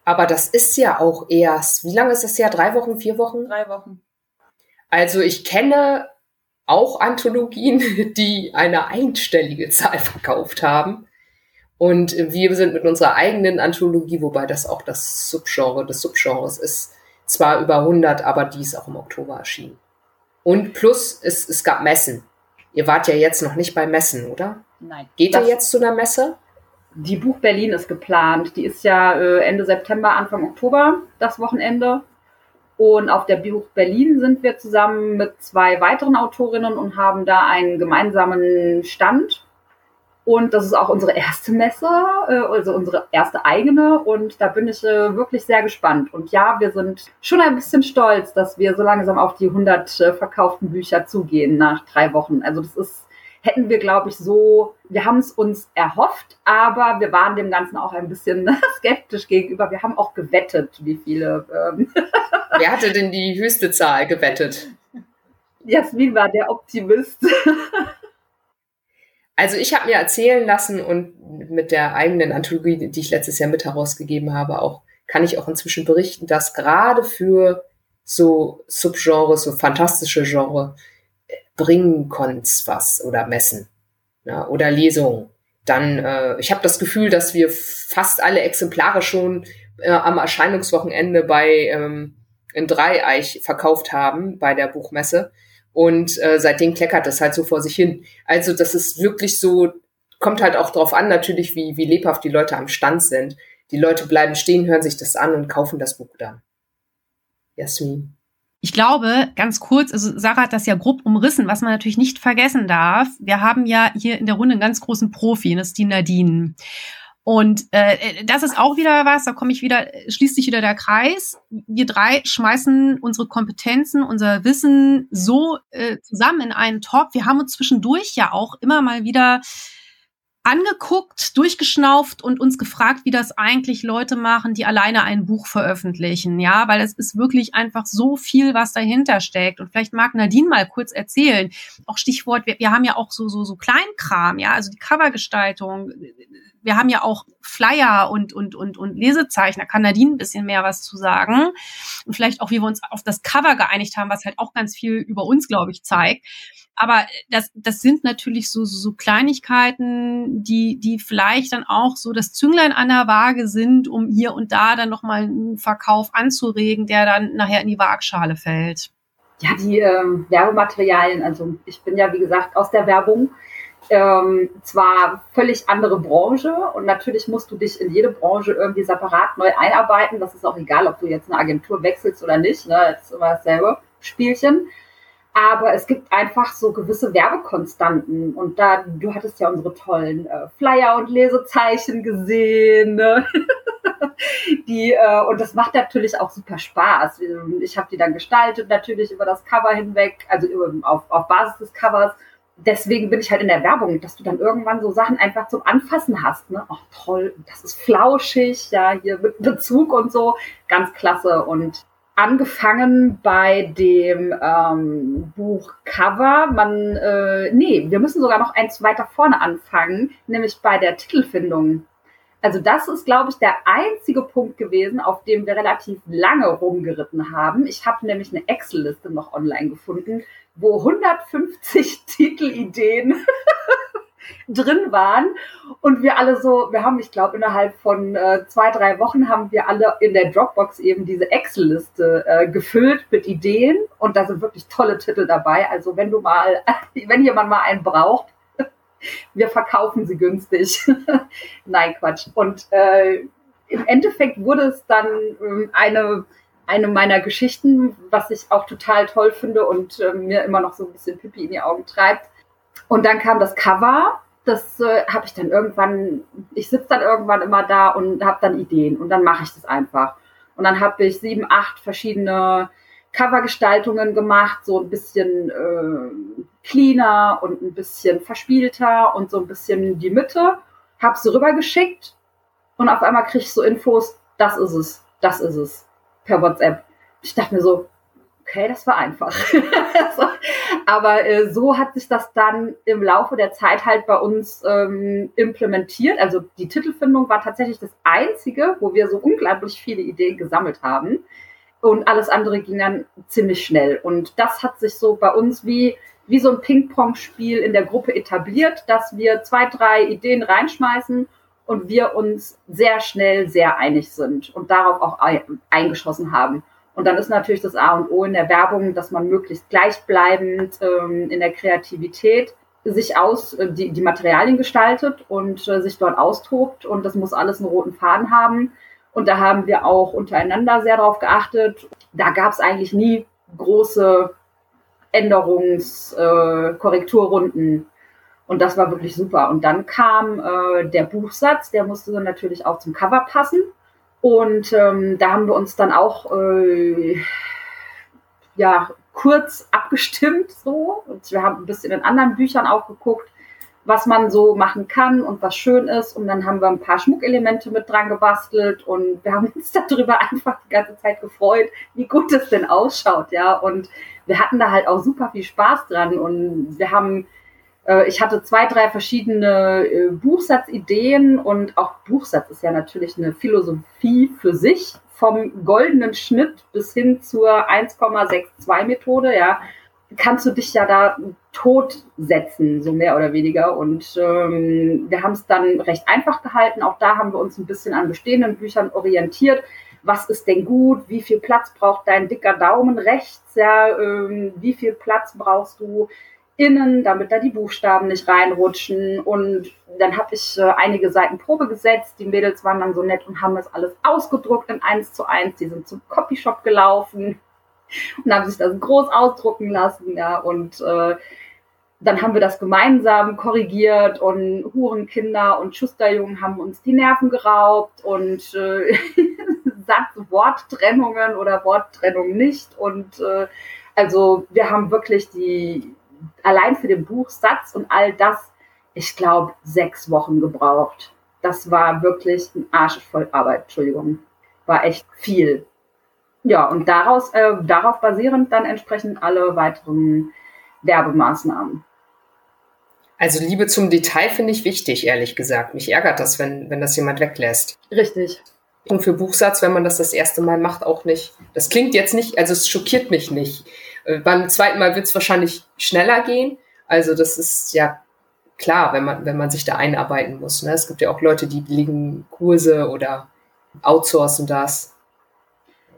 Aber das ist ja auch erst, wie lange ist das ja? Drei Wochen, vier Wochen? Drei Wochen. Also ich kenne auch Anthologien, die eine einstellige Zahl verkauft haben. Und wir sind mit unserer eigenen Anthologie, wobei das auch das Subgenre des Subgenres ist, zwar über 100, aber die ist auch im Oktober erschienen. Und plus, es, es gab Messen. Ihr wart ja jetzt noch nicht bei Messen, oder? Nein. Geht ihr jetzt zu einer Messe? Die Buch Berlin ist geplant. Die ist ja äh, Ende September, Anfang Oktober, das Wochenende. Und auf der Buch Berlin sind wir zusammen mit zwei weiteren Autorinnen und haben da einen gemeinsamen Stand. Und das ist auch unsere erste Messe, äh, also unsere erste eigene. Und da bin ich äh, wirklich sehr gespannt. Und ja, wir sind schon ein bisschen stolz, dass wir so langsam auf die 100 äh, verkauften Bücher zugehen nach drei Wochen. Also das ist hätten wir, glaube ich, so, wir haben es uns erhofft, aber wir waren dem Ganzen auch ein bisschen skeptisch gegenüber. Wir haben auch gewettet, wie viele. Ähm Wer hatte denn die höchste Zahl gewettet? Jasmin war der Optimist. Also ich habe mir erzählen lassen und mit der eigenen Anthologie, die ich letztes Jahr mit herausgegeben habe, auch kann ich auch inzwischen berichten, dass gerade für so Subgenres, so fantastische Genre, bringen konntest was oder messen ja, oder Lesungen, dann, äh, ich habe das Gefühl, dass wir fast alle Exemplare schon äh, am Erscheinungswochenende bei ähm, in Dreieich verkauft haben bei der Buchmesse. Und äh, seitdem kleckert das halt so vor sich hin. Also das ist wirklich so, kommt halt auch drauf an, natürlich, wie, wie lebhaft die Leute am Stand sind. Die Leute bleiben stehen, hören sich das an und kaufen das Buch dann. Jasmin. Ich glaube, ganz kurz, also Sarah hat das ja grob umrissen, was man natürlich nicht vergessen darf. Wir haben ja hier in der Runde einen ganz großen Profi, das ist die Nadine. Und äh, das ist auch wieder was, da komme ich wieder, schließt sich wieder der Kreis. Wir drei schmeißen unsere Kompetenzen, unser Wissen so äh, zusammen in einen Top. Wir haben uns zwischendurch ja auch immer mal wieder angeguckt, durchgeschnauft und uns gefragt, wie das eigentlich Leute machen, die alleine ein Buch veröffentlichen. Ja, weil es ist wirklich einfach so viel, was dahinter steckt. Und vielleicht mag Nadine mal kurz erzählen. Auch Stichwort, wir, wir haben ja auch so, so, so Kleinkram, ja, also die Covergestaltung. Wir haben ja auch Flyer und, und, und, und Lesezeichen. Da kann Nadine ein bisschen mehr was zu sagen. Und vielleicht auch, wie wir uns auf das Cover geeinigt haben, was halt auch ganz viel über uns, glaube ich, zeigt aber das, das sind natürlich so, so Kleinigkeiten, die, die vielleicht dann auch so das Zünglein an der Waage sind, um hier und da dann nochmal einen Verkauf anzuregen, der dann nachher in die Waagschale fällt. Ja, die ähm, Werbematerialien, also ich bin ja wie gesagt aus der Werbung, ähm, zwar völlig andere Branche und natürlich musst du dich in jede Branche irgendwie separat neu einarbeiten. Das ist auch egal, ob du jetzt eine Agentur wechselst oder nicht. Ne? Das ist immer dasselbe Spielchen. Aber es gibt einfach so gewisse Werbekonstanten. Und da, du hattest ja unsere tollen äh, Flyer und Lesezeichen gesehen. Ne? die, äh, und das macht natürlich auch super Spaß. Ich habe die dann gestaltet, natürlich über das Cover hinweg, also über, auf, auf Basis des Covers. Deswegen bin ich halt in der Werbung, dass du dann irgendwann so Sachen einfach zum Anfassen hast. Ne? Ach toll, das ist flauschig, ja, hier mit Bezug und so. Ganz klasse. Und angefangen bei dem ähm, Buch Cover. Man, äh, nee, wir müssen sogar noch eins weiter vorne anfangen, nämlich bei der Titelfindung. Also das ist, glaube ich, der einzige Punkt gewesen, auf dem wir relativ lange rumgeritten haben. Ich habe nämlich eine Excel-Liste noch online gefunden, wo 150 Titelideen drin waren. Und wir alle so, wir haben, ich glaube, innerhalb von äh, zwei, drei Wochen haben wir alle in der Dropbox eben diese Excel-Liste äh, gefüllt mit Ideen. Und da sind wirklich tolle Titel dabei. Also wenn du mal, wenn jemand mal einen braucht, wir verkaufen sie günstig. Nein, Quatsch. Und äh, im Endeffekt wurde es dann äh, eine eine meiner Geschichten, was ich auch total toll finde und äh, mir immer noch so ein bisschen Pipi in die Augen treibt. Und dann kam das Cover. Das äh, habe ich dann irgendwann, ich sitze dann irgendwann immer da und habe dann Ideen und dann mache ich das einfach. Und dann habe ich sieben, acht verschiedene Covergestaltungen gemacht, so ein bisschen äh, cleaner und ein bisschen verspielter und so ein bisschen die Mitte. Habe sie rübergeschickt und auf einmal kriege ich so Infos, das ist es, das ist es per WhatsApp. Ich dachte mir so, okay, das war einfach. Aber äh, so hat sich das dann im Laufe der Zeit halt bei uns ähm, implementiert. Also die Titelfindung war tatsächlich das Einzige, wo wir so unglaublich viele Ideen gesammelt haben. Und alles andere ging dann ziemlich schnell. Und das hat sich so bei uns wie, wie so ein Ping-Pong-Spiel in der Gruppe etabliert, dass wir zwei, drei Ideen reinschmeißen und wir uns sehr schnell sehr einig sind und darauf auch eingeschossen haben. Und dann ist natürlich das A und O in der Werbung, dass man möglichst gleichbleibend ähm, in der Kreativität sich aus, äh, die, die Materialien gestaltet und äh, sich dort austobt. Und das muss alles einen roten Faden haben. Und da haben wir auch untereinander sehr darauf geachtet. Da gab es eigentlich nie große Änderungs-, äh, und das war wirklich super. Und dann kam äh, der Buchsatz, der musste dann natürlich auch zum Cover passen. Und ähm, da haben wir uns dann auch äh, ja, kurz abgestimmt so. Und wir haben ein bisschen in anderen Büchern auch geguckt, was man so machen kann und was schön ist. Und dann haben wir ein paar Schmuckelemente mit dran gebastelt und wir haben uns darüber einfach die ganze Zeit gefreut, wie gut es denn ausschaut, ja. Und wir hatten da halt auch super viel Spaß dran und wir haben ich hatte zwei, drei verschiedene äh, Buchsatzideen und auch Buchsatz ist ja natürlich eine Philosophie für sich, vom goldenen Schnitt bis hin zur 1,62 Methode, ja, kannst du dich ja da tot setzen, so mehr oder weniger. Und ähm, wir haben es dann recht einfach gehalten. Auch da haben wir uns ein bisschen an bestehenden Büchern orientiert. Was ist denn gut? Wie viel Platz braucht dein dicker Daumen rechts? Ja, ähm, wie viel Platz brauchst du innen, damit da die Buchstaben nicht reinrutschen. Und dann habe ich äh, einige Seiten Probe gesetzt. Die Mädels waren dann so nett und haben das alles ausgedruckt in eins zu eins. Die sind zum Copyshop gelaufen und haben sich das groß ausdrucken lassen. Ja, und äh, dann haben wir das gemeinsam korrigiert und Hurenkinder und Schusterjungen haben uns die Nerven geraubt und äh, Satz Worttrennungen oder Worttrennung nicht. Und äh, also wir haben wirklich die allein für den Buchsatz und all das, ich glaube, sechs Wochen gebraucht. Das war wirklich ein Arsch voll Arbeit, Entschuldigung. War echt viel. Ja, und daraus, äh, darauf basierend dann entsprechend alle weiteren Werbemaßnahmen. Also Liebe zum Detail finde ich wichtig, ehrlich gesagt. Mich ärgert das, wenn, wenn das jemand weglässt. Richtig. Und für Buchsatz, wenn man das das erste Mal macht, auch nicht. Das klingt jetzt nicht, also es schockiert mich nicht. Äh, beim zweiten Mal wird es wahrscheinlich schneller gehen. Also das ist ja klar, wenn man, wenn man sich da einarbeiten muss. Ne? Es gibt ja auch Leute, die legen Kurse oder outsourcen das.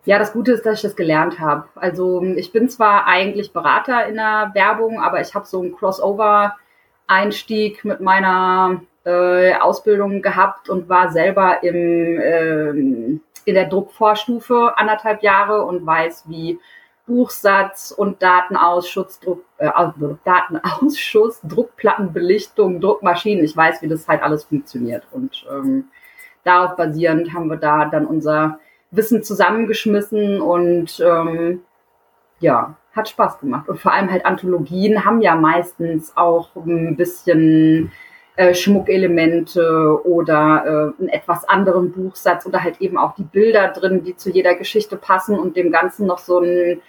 Ja, das Gute ist, dass ich das gelernt habe. Also ich bin zwar eigentlich Berater in der Werbung, aber ich habe so einen Crossover-Einstieg mit meiner äh, Ausbildung gehabt und war selber im, äh, in der Druckvorstufe anderthalb Jahre und weiß, wie Buchsatz und Datenausschuss, Druck, äh, Datenausschuss, Druckplattenbelichtung, Druckmaschinen. Ich weiß, wie das halt alles funktioniert. Und ähm, darauf basierend haben wir da dann unser Wissen zusammengeschmissen und ähm, ja, hat Spaß gemacht. Und vor allem halt Anthologien haben ja meistens auch ein bisschen äh, Schmuckelemente oder äh, einen etwas anderen Buchsatz oder halt eben auch die Bilder drin, die zu jeder Geschichte passen und dem Ganzen noch so einen,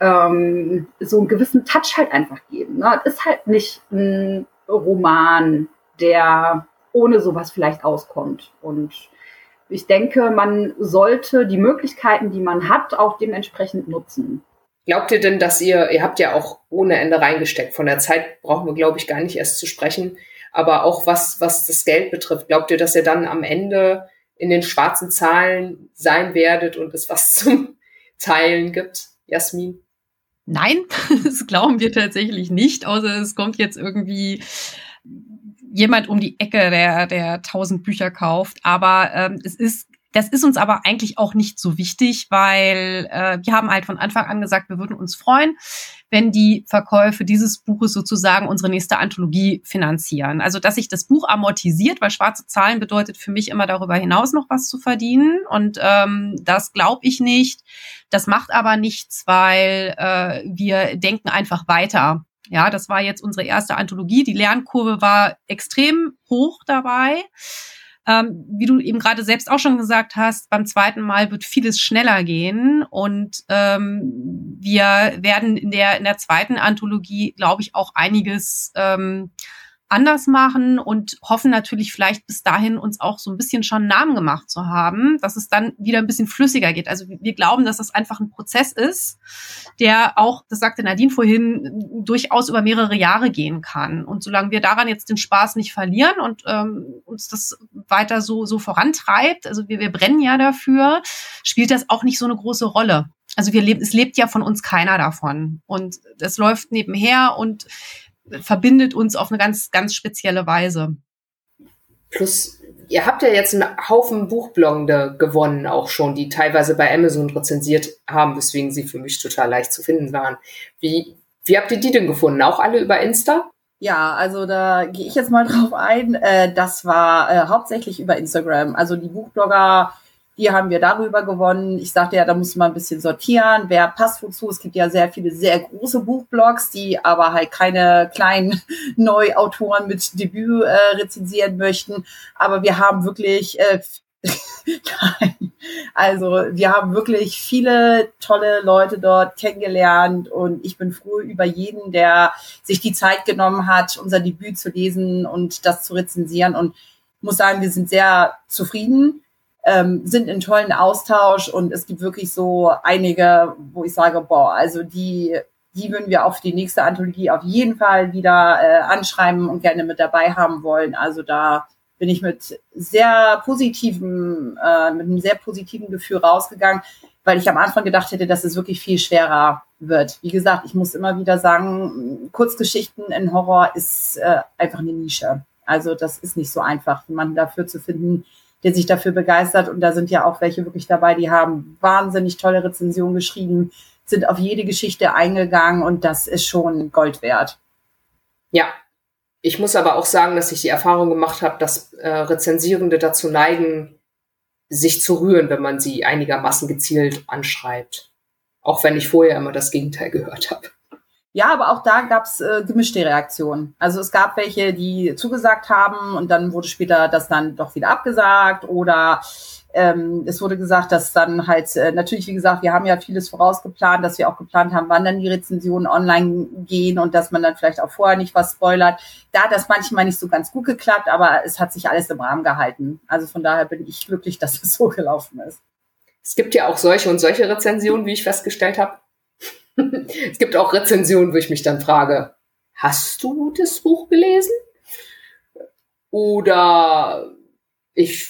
ähm, so einen gewissen Touch halt einfach geben. Ne? Es ist halt nicht ein Roman, der ohne sowas vielleicht auskommt. Und ich denke, man sollte die Möglichkeiten, die man hat, auch dementsprechend nutzen. Glaubt ihr denn, dass ihr, ihr habt ja auch ohne Ende reingesteckt, von der Zeit brauchen wir, glaube ich, gar nicht erst zu sprechen, Aber auch was, was das Geld betrifft, glaubt ihr, dass ihr dann am Ende in den schwarzen Zahlen sein werdet und es was zum Teilen gibt? Jasmin? Nein, das glauben wir tatsächlich nicht, außer es kommt jetzt irgendwie jemand um die Ecke, der, der tausend Bücher kauft. Aber ähm, es ist das ist uns aber eigentlich auch nicht so wichtig, weil äh, wir haben halt von Anfang an gesagt, wir würden uns freuen, wenn die Verkäufe dieses Buches sozusagen unsere nächste Anthologie finanzieren. Also dass sich das Buch amortisiert, weil schwarze Zahlen bedeutet für mich immer darüber hinaus noch was zu verdienen. Und ähm, das glaube ich nicht. Das macht aber nichts, weil äh, wir denken einfach weiter. Ja, das war jetzt unsere erste Anthologie. Die Lernkurve war extrem hoch dabei. Ähm, wie du eben gerade selbst auch schon gesagt hast, beim zweiten Mal wird vieles schneller gehen und ähm, wir werden in der in der zweiten Anthologie, glaube ich, auch einiges ähm, anders machen und hoffen natürlich vielleicht bis dahin uns auch so ein bisschen schon Namen gemacht zu haben, dass es dann wieder ein bisschen flüssiger geht. Also wir glauben, dass das einfach ein Prozess ist, der auch, das sagte Nadine vorhin, durchaus über mehrere Jahre gehen kann. Und solange wir daran jetzt den Spaß nicht verlieren und ähm, uns das weiter so, so vorantreibt, also wir, wir brennen ja dafür, spielt das auch nicht so eine große Rolle. Also wir leben, es lebt ja von uns keiner davon. Und das läuft nebenher und verbindet uns auf eine ganz, ganz spezielle Weise. Plus, ihr habt ja jetzt einen Haufen Buchbloggende gewonnen, auch schon, die teilweise bei Amazon rezensiert haben, weswegen sie für mich total leicht zu finden waren. Wie, wie habt ihr die denn gefunden? Auch alle über Insta? Ja, also da gehe ich jetzt mal drauf ein. Äh, das war äh, hauptsächlich über Instagram. Also die Buchblogger die haben wir darüber gewonnen. Ich sagte ja, da muss man ein bisschen sortieren. Wer passt wozu? Es gibt ja sehr viele sehr große Buchblogs, die aber halt keine kleinen Neuautoren mit Debüt äh, rezensieren möchten. Aber wir haben wirklich äh, Nein. Also wir haben wirklich viele tolle Leute dort kennengelernt und ich bin froh über jeden, der sich die Zeit genommen hat, unser Debüt zu lesen und das zu rezensieren und muss sagen, wir sind sehr zufrieden ähm, sind in tollen Austausch und es gibt wirklich so einige, wo ich sage, boah, also die, die würden wir auf die nächste Anthologie auf jeden Fall wieder äh, anschreiben und gerne mit dabei haben wollen. Also da bin ich mit sehr positivem, äh, mit einem sehr positiven Gefühl rausgegangen, weil ich am Anfang gedacht hätte, dass es wirklich viel schwerer wird. Wie gesagt, ich muss immer wieder sagen, Kurzgeschichten in Horror ist äh, einfach eine Nische. Also das ist nicht so einfach, jemanden dafür zu finden, der sich dafür begeistert. Und da sind ja auch welche wirklich dabei, die haben wahnsinnig tolle Rezensionen geschrieben, sind auf jede Geschichte eingegangen und das ist schon Gold wert. Ja, ich muss aber auch sagen, dass ich die Erfahrung gemacht habe, dass äh, Rezensierende dazu neigen, sich zu rühren, wenn man sie einigermaßen gezielt anschreibt. Auch wenn ich vorher immer das Gegenteil gehört habe. Ja, aber auch da gab's äh, gemischte Reaktionen. Also es gab welche, die zugesagt haben und dann wurde später das dann doch wieder abgesagt oder ähm, es wurde gesagt, dass dann halt, äh, natürlich, wie gesagt, wir haben ja vieles vorausgeplant, dass wir auch geplant haben, wann dann die Rezensionen online gehen und dass man dann vielleicht auch vorher nicht was spoilert. Da hat das manchmal nicht so ganz gut geklappt, aber es hat sich alles im Rahmen gehalten. Also von daher bin ich glücklich, dass es so gelaufen ist. Es gibt ja auch solche und solche Rezensionen, wie ich festgestellt habe. es gibt auch Rezensionen, wo ich mich dann frage, hast du das Buch gelesen? Oder ich,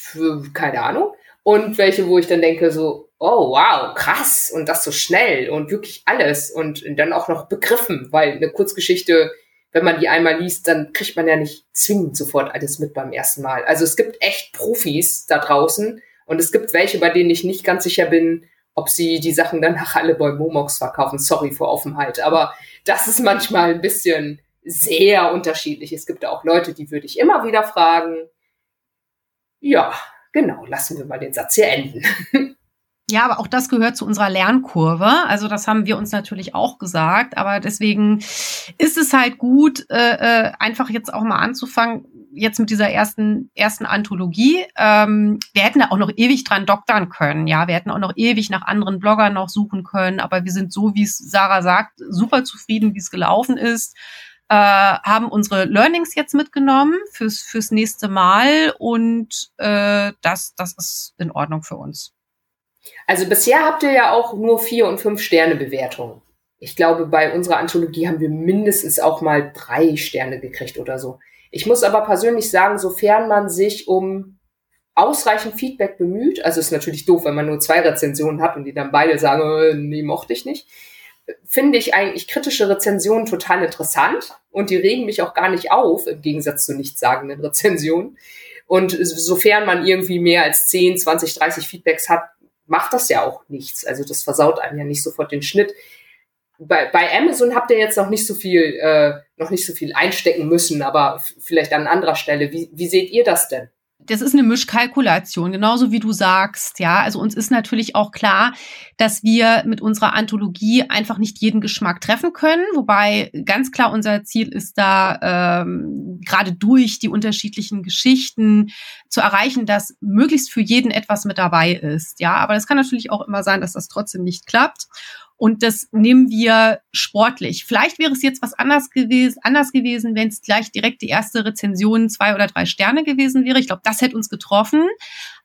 keine Ahnung. Und welche, wo ich dann denke, so, oh wow, krass, und das so schnell und wirklich alles und dann auch noch begriffen, weil eine Kurzgeschichte, wenn man die einmal liest, dann kriegt man ja nicht zwingend sofort alles mit beim ersten Mal. Also es gibt echt Profis da draußen und es gibt welche, bei denen ich nicht ganz sicher bin, ob sie die Sachen dann nach alle bei Momox verkaufen. Sorry für Offenheit, aber das ist manchmal ein bisschen sehr unterschiedlich. Es gibt auch Leute, die würde ich immer wieder fragen. Ja, genau, lassen wir mal den Satz hier enden. Ja, aber auch das gehört zu unserer Lernkurve. Also das haben wir uns natürlich auch gesagt. Aber deswegen ist es halt gut, äh, äh einfach jetzt auch mal anzufangen, jetzt mit dieser ersten, ersten Anthologie. Ähm, wir hätten da auch noch ewig dran doktern können. Ja, wir hätten auch noch ewig nach anderen Bloggern noch suchen können. Aber wir sind so, wie es Sarah sagt, super zufrieden, wie es gelaufen ist. Äh, haben unsere Learnings jetzt mitgenommen fürs, fürs nächste Mal und äh, das, das ist in Ordnung für uns. Also bisher habt ihr ja auch nur vier und fünf Sterne Bewertungen. Ich glaube, bei unserer Anthologie haben wir mindestens auch mal drei Sterne gekriegt oder so. Ich muss aber persönlich sagen, sofern man sich um ausreichend Feedback bemüht, also ist natürlich doof, wenn man nur zwei Rezensionen hat und die dann beide sagen, äh, nee, mochte ich nicht, finde ich eigentlich kritische Rezensionen total interessant und die regen mich auch gar nicht auf, im Gegensatz zu nichtssagenden Rezensionen. Und sofern man irgendwie mehr als 10, 20, 30 Feedbacks hat, macht das ja auch nichts. Also das versaut einem ja nicht sofort den Schnitt. Bei, bei Amazon habt ihr jetzt noch nicht so viel, äh, noch nicht so viel einstecken müssen, aber vielleicht an anderer Stelle. Wie, wie seht ihr das denn? das ist eine Mischkalkulation, genauso wie du sagst, ja. Also uns ist natürlich auch klar, dass wir mit unserer Anthologie einfach nicht jeden Geschmack treffen können, wobei ganz klar unser Ziel ist da ähm, gerade durch die unterschiedlichen Geschichten zu erreichen, dass möglichst für jeden etwas mit dabei ist, ja. Aber es kann natürlich auch immer sein, dass das trotzdem nicht klappt. Und das nehmen wir sportlich. Vielleicht wäre es jetzt was anders gewesen, anders gewesen, wenn es gleich direkt die erste Rezension zwei oder drei Sterne gewesen wäre. Ich glaube, das hätte uns getroffen.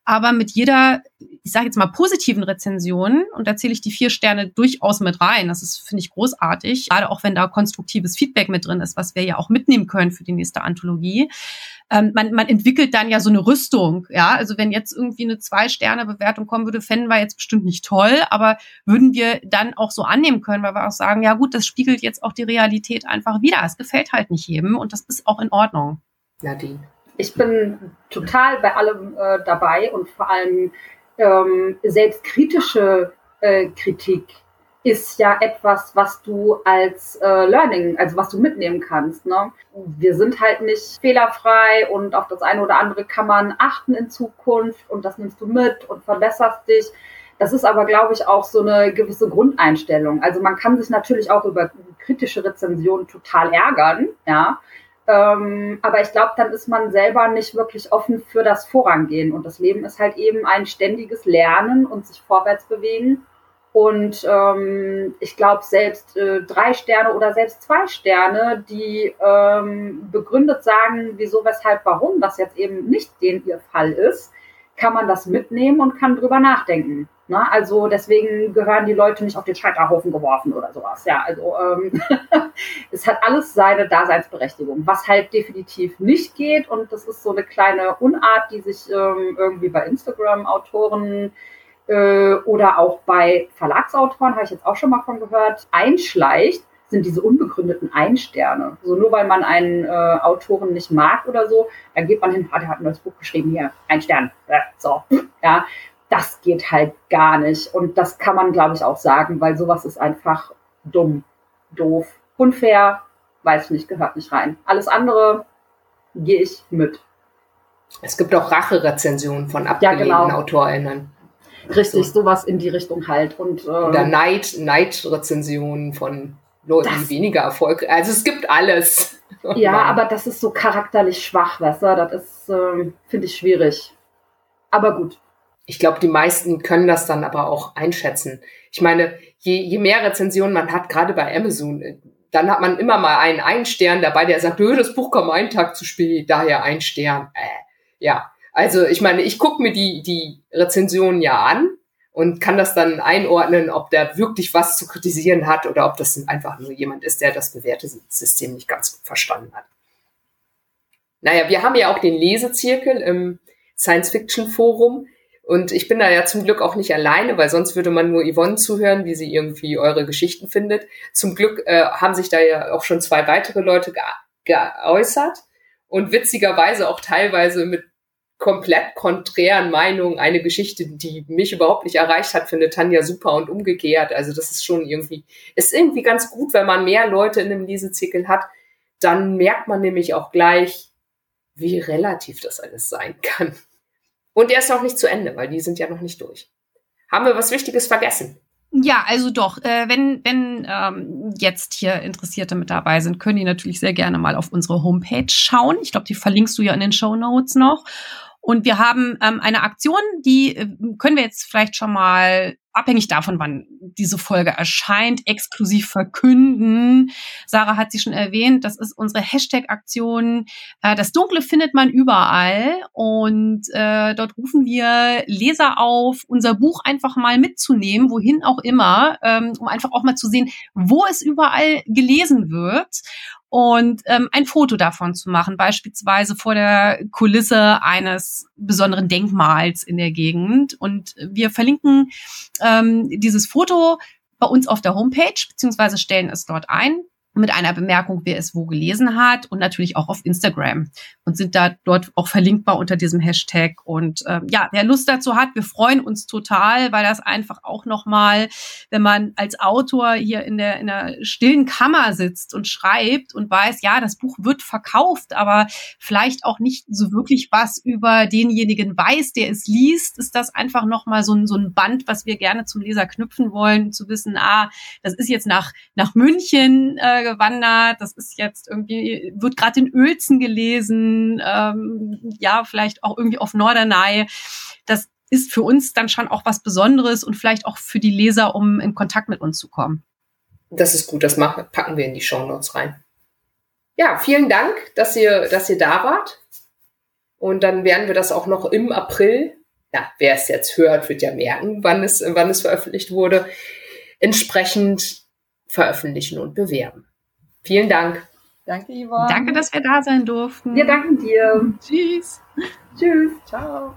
Aber mit jeder, ich sage jetzt mal positiven Rezension, und da zähle ich die vier Sterne durchaus mit rein, das ist, finde ich, großartig, gerade auch wenn da konstruktives Feedback mit drin ist, was wir ja auch mitnehmen können für die nächste Anthologie. Ähm, man, man entwickelt dann ja so eine Rüstung, ja. Also wenn jetzt irgendwie eine Zwei-Sterne-Bewertung kommen würde, fänden wir jetzt bestimmt nicht toll, aber würden wir dann auch so annehmen können, weil wir auch sagen, ja gut, das spiegelt jetzt auch die Realität einfach wieder. Es gefällt halt nicht jedem und das ist auch in Ordnung. Nadine ich bin total bei allem äh, dabei und vor allem ähm, selbstkritische äh, Kritik ist ja etwas, was du als äh, Learning, also was du mitnehmen kannst. Ne? Wir sind halt nicht fehlerfrei und auf das eine oder andere kann man achten in Zukunft und das nimmst du mit und verbesserst dich. Das ist aber, glaube ich, auch so eine gewisse Grundeinstellung. Also man kann sich natürlich auch über kritische Rezensionen total ärgern, ja. Ähm, aber ich glaube, dann ist man selber nicht wirklich offen für das Vorangehen. Und das Leben ist halt eben ein ständiges Lernen und sich vorwärts bewegen. Und ähm, ich glaube, selbst äh, drei Sterne oder selbst zwei Sterne, die ähm, begründet sagen, wieso, weshalb, warum das jetzt eben nicht den ihr Fall ist, kann man das mitnehmen und kann drüber nachdenken. Ne? Also deswegen gehören die Leute nicht auf den Scheiterhaufen geworfen oder sowas. Ja, also ähm, es hat alles seine Daseinsberechtigung. Was halt definitiv nicht geht, und das ist so eine kleine Unart, die sich ähm, irgendwie bei Instagram-Autoren äh, oder auch bei Verlagsautoren, habe ich jetzt auch schon mal von gehört, einschleicht, sind diese unbegründeten Einsterne. So nur weil man einen äh, Autoren nicht mag oder so, dann geht man hin, ah, der hat ein neues Buch geschrieben, hier, ein Stern. So, ja das geht halt gar nicht. Und das kann man, glaube ich, auch sagen, weil sowas ist einfach dumm, doof, unfair, weiß ich nicht, gehört nicht rein. Alles andere gehe ich mit. Es gibt auch Racherezensionen von abgelehnten ja, genau. AutorInnen. Richtig, so. sowas in die Richtung halt. Und, äh, Oder Neid, Neidrezensionen von Leuten, die weniger Erfolg. Also es gibt alles. Ja, aber das ist so charakterlich schwach, weißt du? Das ist, äh, finde ich, schwierig. Aber gut, ich glaube, die meisten können das dann aber auch einschätzen. Ich meine, je, je mehr Rezensionen man hat, gerade bei Amazon, äh, dann hat man immer mal einen einen Stern dabei, der sagt, das Buch kam einen Tag zu spät, daher ein Stern. Äh, ja, also ich meine, ich gucke mir die, die Rezensionen ja an und kann das dann einordnen, ob der wirklich was zu kritisieren hat oder ob das einfach nur jemand ist, der das bewährte System nicht ganz verstanden hat. Naja, wir haben ja auch den Lesezirkel im Science-Fiction-Forum. Und ich bin da ja zum Glück auch nicht alleine, weil sonst würde man nur Yvonne zuhören, wie sie irgendwie eure Geschichten findet. Zum Glück äh, haben sich da ja auch schon zwei weitere Leute ge geäußert und witzigerweise auch teilweise mit komplett konträren Meinungen. Eine Geschichte, die mich überhaupt nicht erreicht hat, findet Tanja super und umgekehrt. Also das ist schon irgendwie, ist irgendwie ganz gut, wenn man mehr Leute in einem Lesezirkel hat. Dann merkt man nämlich auch gleich, wie relativ das alles sein kann. Und er ist noch nicht zu Ende, weil die sind ja noch nicht durch. Haben wir was Wichtiges vergessen? Ja, also doch. Äh, wenn wenn ähm, jetzt hier Interessierte mit dabei sind, können die natürlich sehr gerne mal auf unsere Homepage schauen. Ich glaube, die verlinkst du ja in den Show Notes noch. Und wir haben ähm, eine Aktion, die äh, können wir jetzt vielleicht schon mal abhängig davon, wann diese Folge erscheint, exklusiv verkünden. Sarah hat sie schon erwähnt, das ist unsere Hashtag-Aktion. Äh, das Dunkle findet man überall und äh, dort rufen wir Leser auf, unser Buch einfach mal mitzunehmen, wohin auch immer, ähm, um einfach auch mal zu sehen, wo es überall gelesen wird. Und ähm, ein Foto davon zu machen, beispielsweise vor der Kulisse eines besonderen Denkmals in der Gegend. Und wir verlinken ähm, dieses Foto bei uns auf der Homepage, beziehungsweise stellen es dort ein mit einer Bemerkung, wer es wo gelesen hat und natürlich auch auf Instagram und sind da dort auch verlinkbar unter diesem Hashtag. Und ähm, ja, wer Lust dazu hat, wir freuen uns total, weil das einfach auch nochmal, wenn man als Autor hier in der, in der stillen Kammer sitzt und schreibt und weiß, ja, das Buch wird verkauft, aber vielleicht auch nicht so wirklich was über denjenigen weiß, der es liest, ist das einfach nochmal so ein, so ein Band, was wir gerne zum Leser knüpfen wollen, zu wissen, ah, das ist jetzt nach, nach München äh, gewandert. Das ist jetzt irgendwie, wird gerade in Uelzen gelesen, ähm, ja, vielleicht auch irgendwie auf Norderney. Das ist für uns dann schon auch was Besonderes und vielleicht auch für die Leser, um in Kontakt mit uns zu kommen. Das ist gut, das machen, packen wir in die Show Notes rein. Ja, vielen Dank, dass ihr, dass ihr da wart. Und dann werden wir das auch noch im April, ja, wer es jetzt hört, wird ja merken, wann es, wann es veröffentlicht wurde, entsprechend veröffentlichen und bewerben. Vielen Dank. Danke, Yvonne. Danke, dass wir da sein durften. Wir danken dir. Tschüss. Tschüss. Ciao.